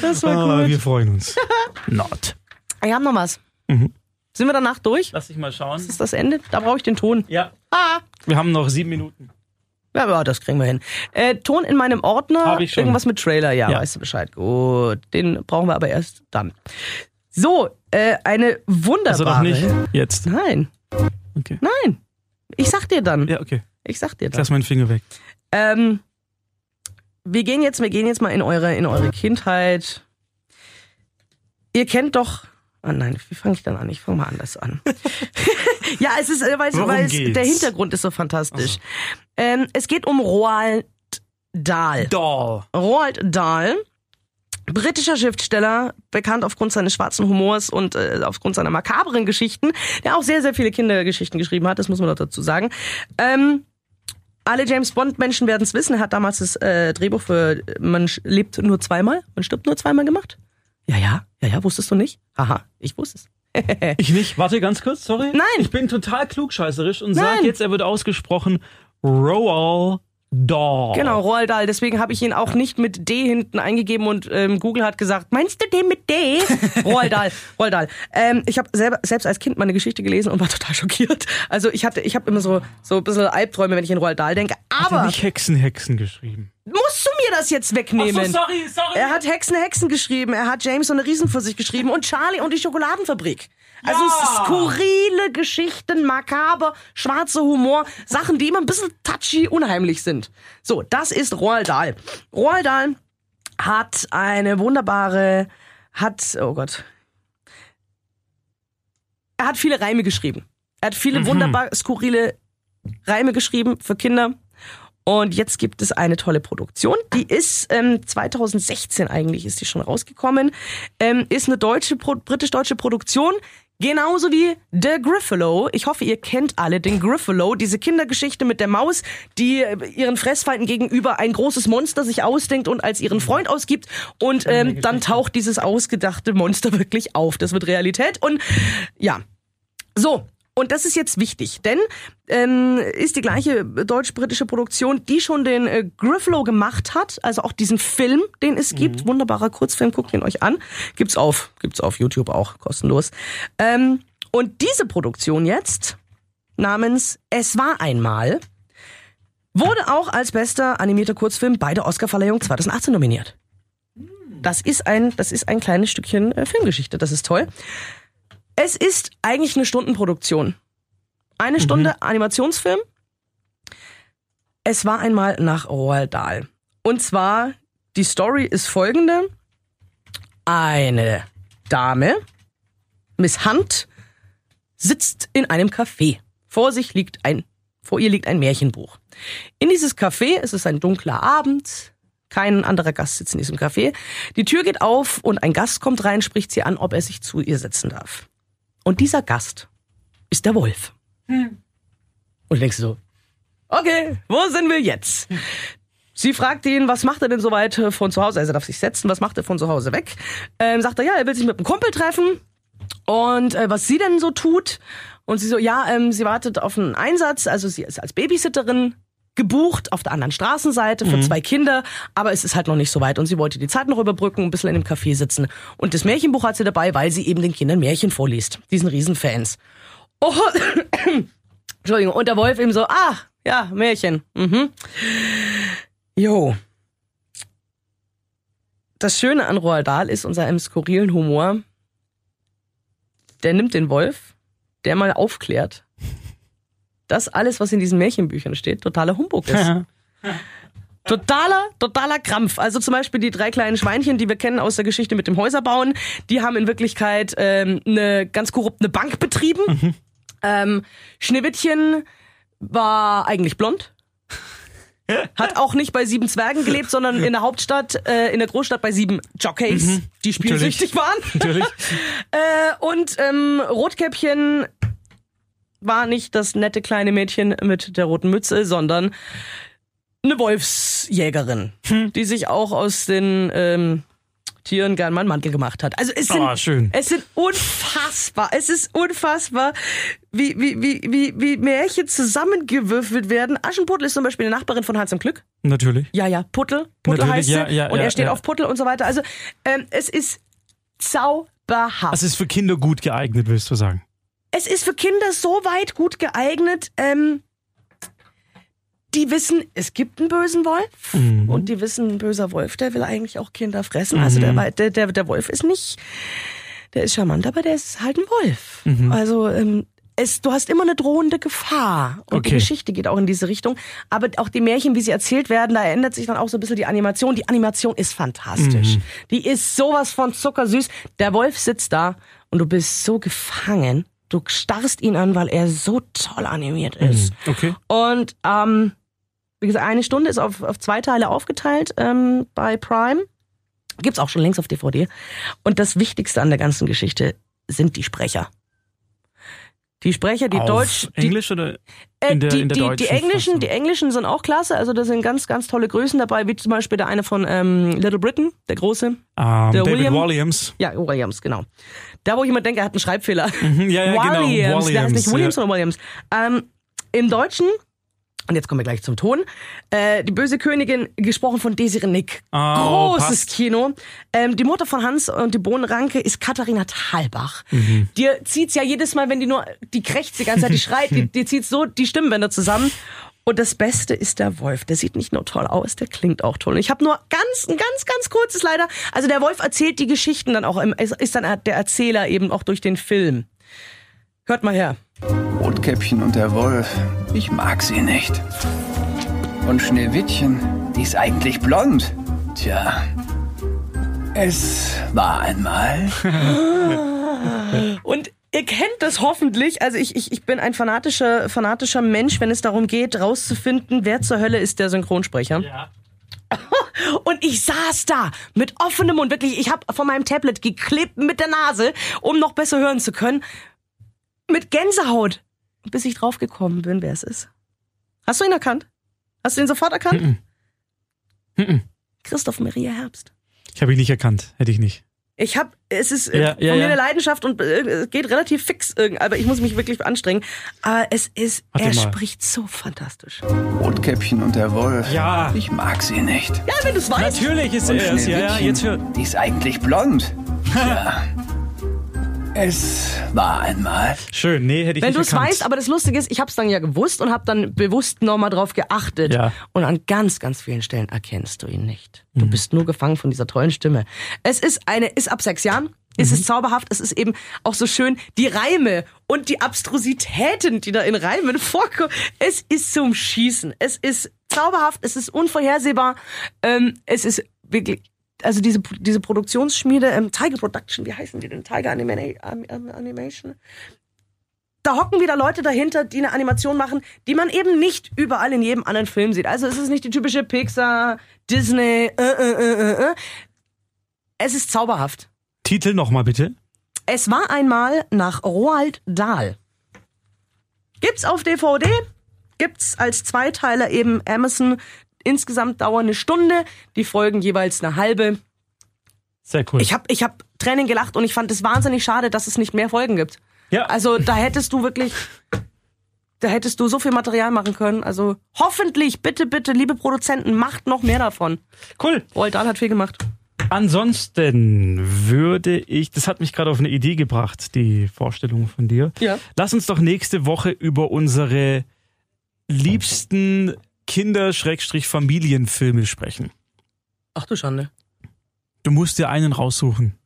das war Ah, gut. wir freuen uns. (laughs) Not. Wir haben noch was. Sind wir danach durch? Lass dich mal schauen. Ist das Ende? Da brauche ich den Ton. Ja. Ah. Wir haben noch sieben Minuten. Ja, ja, das kriegen wir hin. Äh, Ton in meinem Ordner. Hab ich schon. Irgendwas mit Trailer, ja, Ja. weißt du Bescheid. Gut, den brauchen wir aber erst dann. So, äh, eine wunderbare. Also doch nicht jetzt. Nein, Okay. nein. Ich sag dir dann. Ja, okay. Ich sag dir Ich dann. lass meinen Finger weg. Ähm, wir gehen jetzt, wir gehen jetzt mal in eure, in eure Kindheit. Ihr kennt doch. Ah nein, wie fange ich dann an? Ich fange mal anders an. (laughs) (laughs) ja, es ist, äh, weil, weil es, der Hintergrund ist so fantastisch. Ähm, es geht um Roald Dahl. Doll. Roald Dahl, britischer Schriftsteller, bekannt aufgrund seines schwarzen Humors und äh, aufgrund seiner makabren Geschichten, der auch sehr, sehr viele Kindergeschichten geschrieben hat, das muss man doch dazu sagen. Ähm, alle James Bond-Menschen werden es wissen, er hat damals das äh, Drehbuch für Man lebt nur zweimal, man stirbt nur zweimal gemacht. Ja, ja, ja, ja, wusstest du nicht? Haha, ich wusste es. (laughs) Ich nicht. Warte ganz kurz, sorry. Nein. Ich bin total klugscheißerisch und Nein. sag jetzt, er wird ausgesprochen Roald Dahl. Genau, Roald Dahl. Deswegen habe ich ihn auch nicht mit D hinten eingegeben und ähm, Google hat gesagt, meinst du den mit D? (laughs) Roald Dahl, Roald Dahl. Ähm, ich habe selber selbst als Kind meine Geschichte gelesen und war total schockiert. Also ich hatte, ich habe immer so so ein bisschen Albträume, wenn ich in Roald Dahl denke. Hat er Aber nicht Hexen, Hexen geschrieben? musst du mir das jetzt wegnehmen? sorry, sorry. Er hat Hexen, Hexen geschrieben, er hat James und eine Riesen für sich geschrieben und Charlie und die Schokoladenfabrik. Also Ja. skurrile Geschichten, makaber, schwarzer Humor, Sachen, die immer ein bisschen touchy, unheimlich sind. So, das ist Roald Dahl. Roald Dahl hat eine wunderbare, hat, oh Gott. Er hat viele Reime geschrieben. Er hat viele wunderbar skurrile Reime geschrieben für Kinder. Und jetzt gibt es eine tolle Produktion. Die ist ähm, 2016 eigentlich ist die schon rausgekommen. Ähm, ist eine deutsche, britisch-deutsche Produktion. Genauso wie The Griffalo. Ich hoffe, ihr kennt alle den Griffalo, diese Kindergeschichte mit der Maus, die äh, ihren Fressfeinden gegenüber ein großes Monster sich ausdenkt und als ihren Freund ausgibt. Und ähm, dann taucht dieses ausgedachte Monster wirklich auf. Das wird Realität. Und ja, so. Und das ist jetzt wichtig, denn ähm, ist die gleiche deutsch-britische Produktion, die schon den äh, Grifflow gemacht hat, also auch diesen Film, den es gibt, wunderbarer Kurzfilm, guckt ihn euch an, gibt's auf, gibt's auf YouTube auch kostenlos. Ähm, und diese Produktion jetzt namens Es war einmal wurde auch als bester animierter Kurzfilm bei der Oscarverleihung 2018 nominiert. Das ist ein, das ist ein kleines Stückchen äh, Filmgeschichte. Das ist toll. Es ist eigentlich eine Stundenproduktion. Eine Stunde Animationsfilm. Es war einmal nach Roald Dahl. Und zwar, die Story ist folgende. Eine Dame, Miss Hunt, sitzt in einem Café. Vor sich liegt ein, vor ihr liegt ein Märchenbuch. In dieses Café, es ist ein dunkler Abend, kein anderer Gast sitzt in diesem Café. Die Tür geht auf und ein Gast kommt rein, spricht sie an, ob er sich zu ihr setzen darf. Und dieser Gast ist der Wolf. Und du denkst so, okay, wo sind wir jetzt? Sie fragt ihn, was macht er denn so weit äh, von zu Hause? Also er darf sich setzen, was macht er von zu Hause weg? Ähm, sagt er, ja, er will sich mit einem Kumpel treffen. Und äh, was sie denn so tut? Und sie so, ja, ähm, sie wartet auf einen Einsatz, also sie ist als Babysitterin gebucht auf der anderen Straßenseite für zwei Kinder, aber es ist halt noch nicht so weit und sie wollte die Zeit noch überbrücken, ein bisschen in dem Café sitzen. Und das Märchenbuch hat sie dabei, weil sie eben den Kindern Märchen vorliest. Die sind Riesenfans. Oh, (coughs) Entschuldigung, und der Wolf eben so, ah, ja, Märchen. Mhm. Jo. Das Schöne an Roald Dahl ist unser einem skurrilen Humor. Der nimmt den Wolf, der mal aufklärt, dass alles, was in diesen Märchenbüchern steht, totaler Humbug ist. (laughs) Totaler, totaler Krampf. Also zum Beispiel die drei kleinen Schweinchen, die wir kennen aus der Geschichte mit dem Häuserbauen, die haben in Wirklichkeit ähm, eine ganz korrupte Bank betrieben. Ähm, Schneewittchen war eigentlich blond. Hat auch nicht bei sieben Zwergen gelebt, sondern in der Hauptstadt, äh, in der Großstadt bei sieben Jockeys, die spielsüchtig waren. Natürlich. (laughs) Äh, und ähm, Rotkäppchen war nicht das nette kleine Mädchen mit der roten Mütze, sondern eine Wolfsjägerin, die sich auch aus den ähm, Tieren gern mal einen Mantel gemacht hat. Also es sind, schön. es sind unfassbar, es ist unfassbar, wie, wie, wie, wie, wie Märchen zusammengewürfelt werden. Aschenputtel ist zum Beispiel eine Nachbarin von Hans im Glück. Natürlich. Ja, ja, Puttel. Puttel Natürlich, heißt sie. ja, ja, und ja, er steht ja. auf Puttel und so weiter. Also ähm, es ist zauberhaft. Es ist für Kinder gut geeignet, willst du sagen? Es ist für Kinder so weit gut geeignet, ähm, die wissen, es gibt einen bösen Wolf und die wissen, ein böser Wolf, der will eigentlich auch Kinder fressen. Also der, Wei- der, der, der Wolf ist nicht, der ist charmant, aber der ist halt ein Wolf. Also ähm, es, du hast immer eine drohende Gefahr. Und die Okay. Geschichte geht auch in diese Richtung. Aber auch die Märchen, wie sie erzählt werden, da ändert sich dann auch so ein bisschen die Animation. Die Animation ist fantastisch. Die ist sowas von zuckersüß. Der Wolf sitzt da und du bist so gefangen. Du starrst ihn an, weil er so toll animiert ist. Okay. Und ähm, wie gesagt, eine Stunde ist auf, auf zwei Teile aufgeteilt ähm, bei Prime. Gibt's auch schon längst auf DVD. Und das Wichtigste an der ganzen Geschichte sind die Sprecher. Die Sprecher, die Auf Deutsch, die, Englisch oder äh, in der, die, in der die, deutschen die englischen, die englischen sind auch klasse. Also da sind ganz, ganz tolle Größen dabei, wie zum Beispiel der eine von ähm, Little Britain, der große. Ähm, der David William- Williams. Ja, Williams, genau. Da, wo ich immer denke, er hat einen Schreibfehler. Mhm, ja, ja, genau. Williams, der heißt nicht Williams, Williams, ja. sondern Williams. Ähm, Im Deutschen, und jetzt kommen wir gleich zum Ton, äh, die böse Königin, gesprochen von Desiree Nick. Ah, oh, Großes passt. Kino. Ähm, die Mutter von Hans und die Bohnenranke ist Katharina Thalbach. Mhm. Dir zieht's ja jedes Mal, wenn die nur, die krächzt die ganze Zeit, die schreit, die, (laughs) die zieht so die Stimmbänder zusammen. Und das Beste ist der Wolf. Der sieht nicht nur toll aus, der klingt auch toll. Und ich habe nur ganz, ein ganz, ganz kurzes leider. Also der Wolf erzählt die Geschichten dann auch, im, ist dann der Erzähler eben auch durch den Film. Hört mal her. Rotkäppchen und der Wolf, ich mag sie nicht. Und Schneewittchen, die ist eigentlich blond. Tja, es war einmal. (laughs) Und ihr kennt das hoffentlich. Also ich, ich, ich bin ein fanatischer, fanatischer Mensch, wenn es darum geht, rauszufinden, wer zur Hölle ist der Synchronsprecher. Ja. (laughs) Und ich saß da mit offenem Mund, wirklich, ich habe von meinem Tablet geklebt mit der Nase, um noch besser hören zu können. Mit Gänsehaut, bis ich draufgekommen bin, wer es ist. Hast du ihn erkannt? Hast du ihn sofort erkannt? Mhm. Christoph Maria Herbst. Ich habe ihn nicht erkannt. Hätte ich nicht. Ich habe, es ist äh, Ja, von ja, mir ja. eine Leidenschaft und äh, es geht relativ fix, irgend- aber ich muss mich wirklich anstrengen. Aber es ist, Warte er mal. spricht so fantastisch. Rotkäppchen und der Wolf. Ja. Ich mag sie nicht. Ja, wenn du es weißt. Natürlich ist Und er es. Ja, ja, jetzt hör. Die ist eigentlich blond. (laughs) ja. Es war einmal. Schön, nee, hätte ich Wenn nicht du es weißt, aber das Lustige ist, ich habe es dann ja gewusst und habe dann bewusst nochmal drauf geachtet. Ja. Und an ganz, ganz vielen Stellen erkennst du ihn nicht. Du Mhm. bist nur gefangen von dieser tollen Stimme. Es ist eine, ist ab sechs Jahren. Es Mhm. ist zauberhaft, es ist eben auch so schön, die Reime und die Abstrusitäten, die da in Reimen vorkommen. Es ist zum Schießen. Es ist zauberhaft, es ist unvorhersehbar. Ähm, es ist wirklich, also diese, diese Produktionsschmiede, ähm, Tiger Production, wie heißen die denn? Tiger Anima Animation? da hocken wieder Leute dahinter, die eine Animation machen, die man eben nicht überall in jedem anderen Film sieht. Also es ist nicht die typische Pixar, Disney, äh, äh, äh, äh, äh. Es ist zauberhaft. Titel nochmal bitte. Es war einmal nach Roald Dahl. Gibt's auf DVD, gibt's als Zweiteiler eben Amazon. Insgesamt dauern eine Stunde, die Folgen jeweils eine halbe. Sehr cool. Ich hab, ich hab Tränen gelacht und ich fand es wahnsinnig schade, dass es nicht mehr Folgen gibt. ja, Also da hättest du wirklich, da hättest du so viel Material machen können. Also hoffentlich, bitte, bitte, liebe Produzenten, macht noch mehr davon. cool. Roald Dahl hat viel gemacht. Ansonsten würde ich, das hat mich gerade auf eine Idee gebracht, die Vorstellung von dir. Ja. Lass uns doch nächste Woche über unsere liebsten Kinder-Familienfilme sprechen. Ach du Schande. Du musst dir einen raussuchen.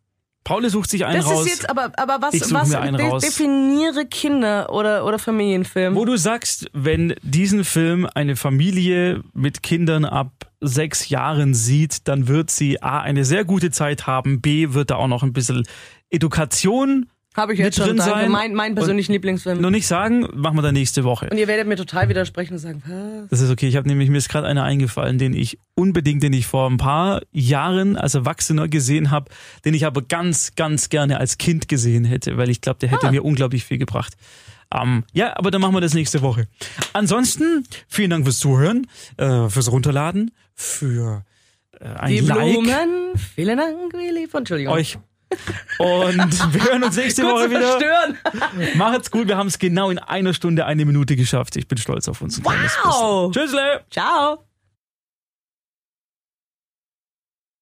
Paul sucht sich einen Das raus, ist jetzt aber, aber was, was mir einen de raus. definiere Kinder oder, oder Familienfilm? wo du sagst, wenn diesen Film eine Familie mit Kindern ab sechs Jahren sieht, dann wird sie A, eine sehr gute Zeit haben, B, wird da auch noch ein bisschen Education Habe ich jetzt mit schon drin sein. Mein, mein persönlichen Lieblingsfilm. noch nicht sagen, machen wir dann nächste Woche. Und ihr werdet mir total widersprechen und sagen, was? Das ist okay. Ich habe nämlich mir ist gerade einer eingefallen, den ich unbedingt, den ich vor ein paar Jahren als Erwachsener gesehen habe, den ich aber ganz, ganz gerne als Kind gesehen hätte, weil ich glaube, der Ah. hätte mir unglaublich viel gebracht. Ähm, ja, aber dann machen wir das nächste Woche. Ansonsten vielen Dank fürs Zuhören, äh, fürs Runterladen, für äh, ein Die Like Blumen, vielen Dank, Willi von Entschuldigung. euch. Und wir hören uns nächste Woche wieder. Macht's gut, wir haben es genau in einer Stunde, eine Minute geschafft. Ich bin stolz auf uns. Wow. Tschüssle! Ciao.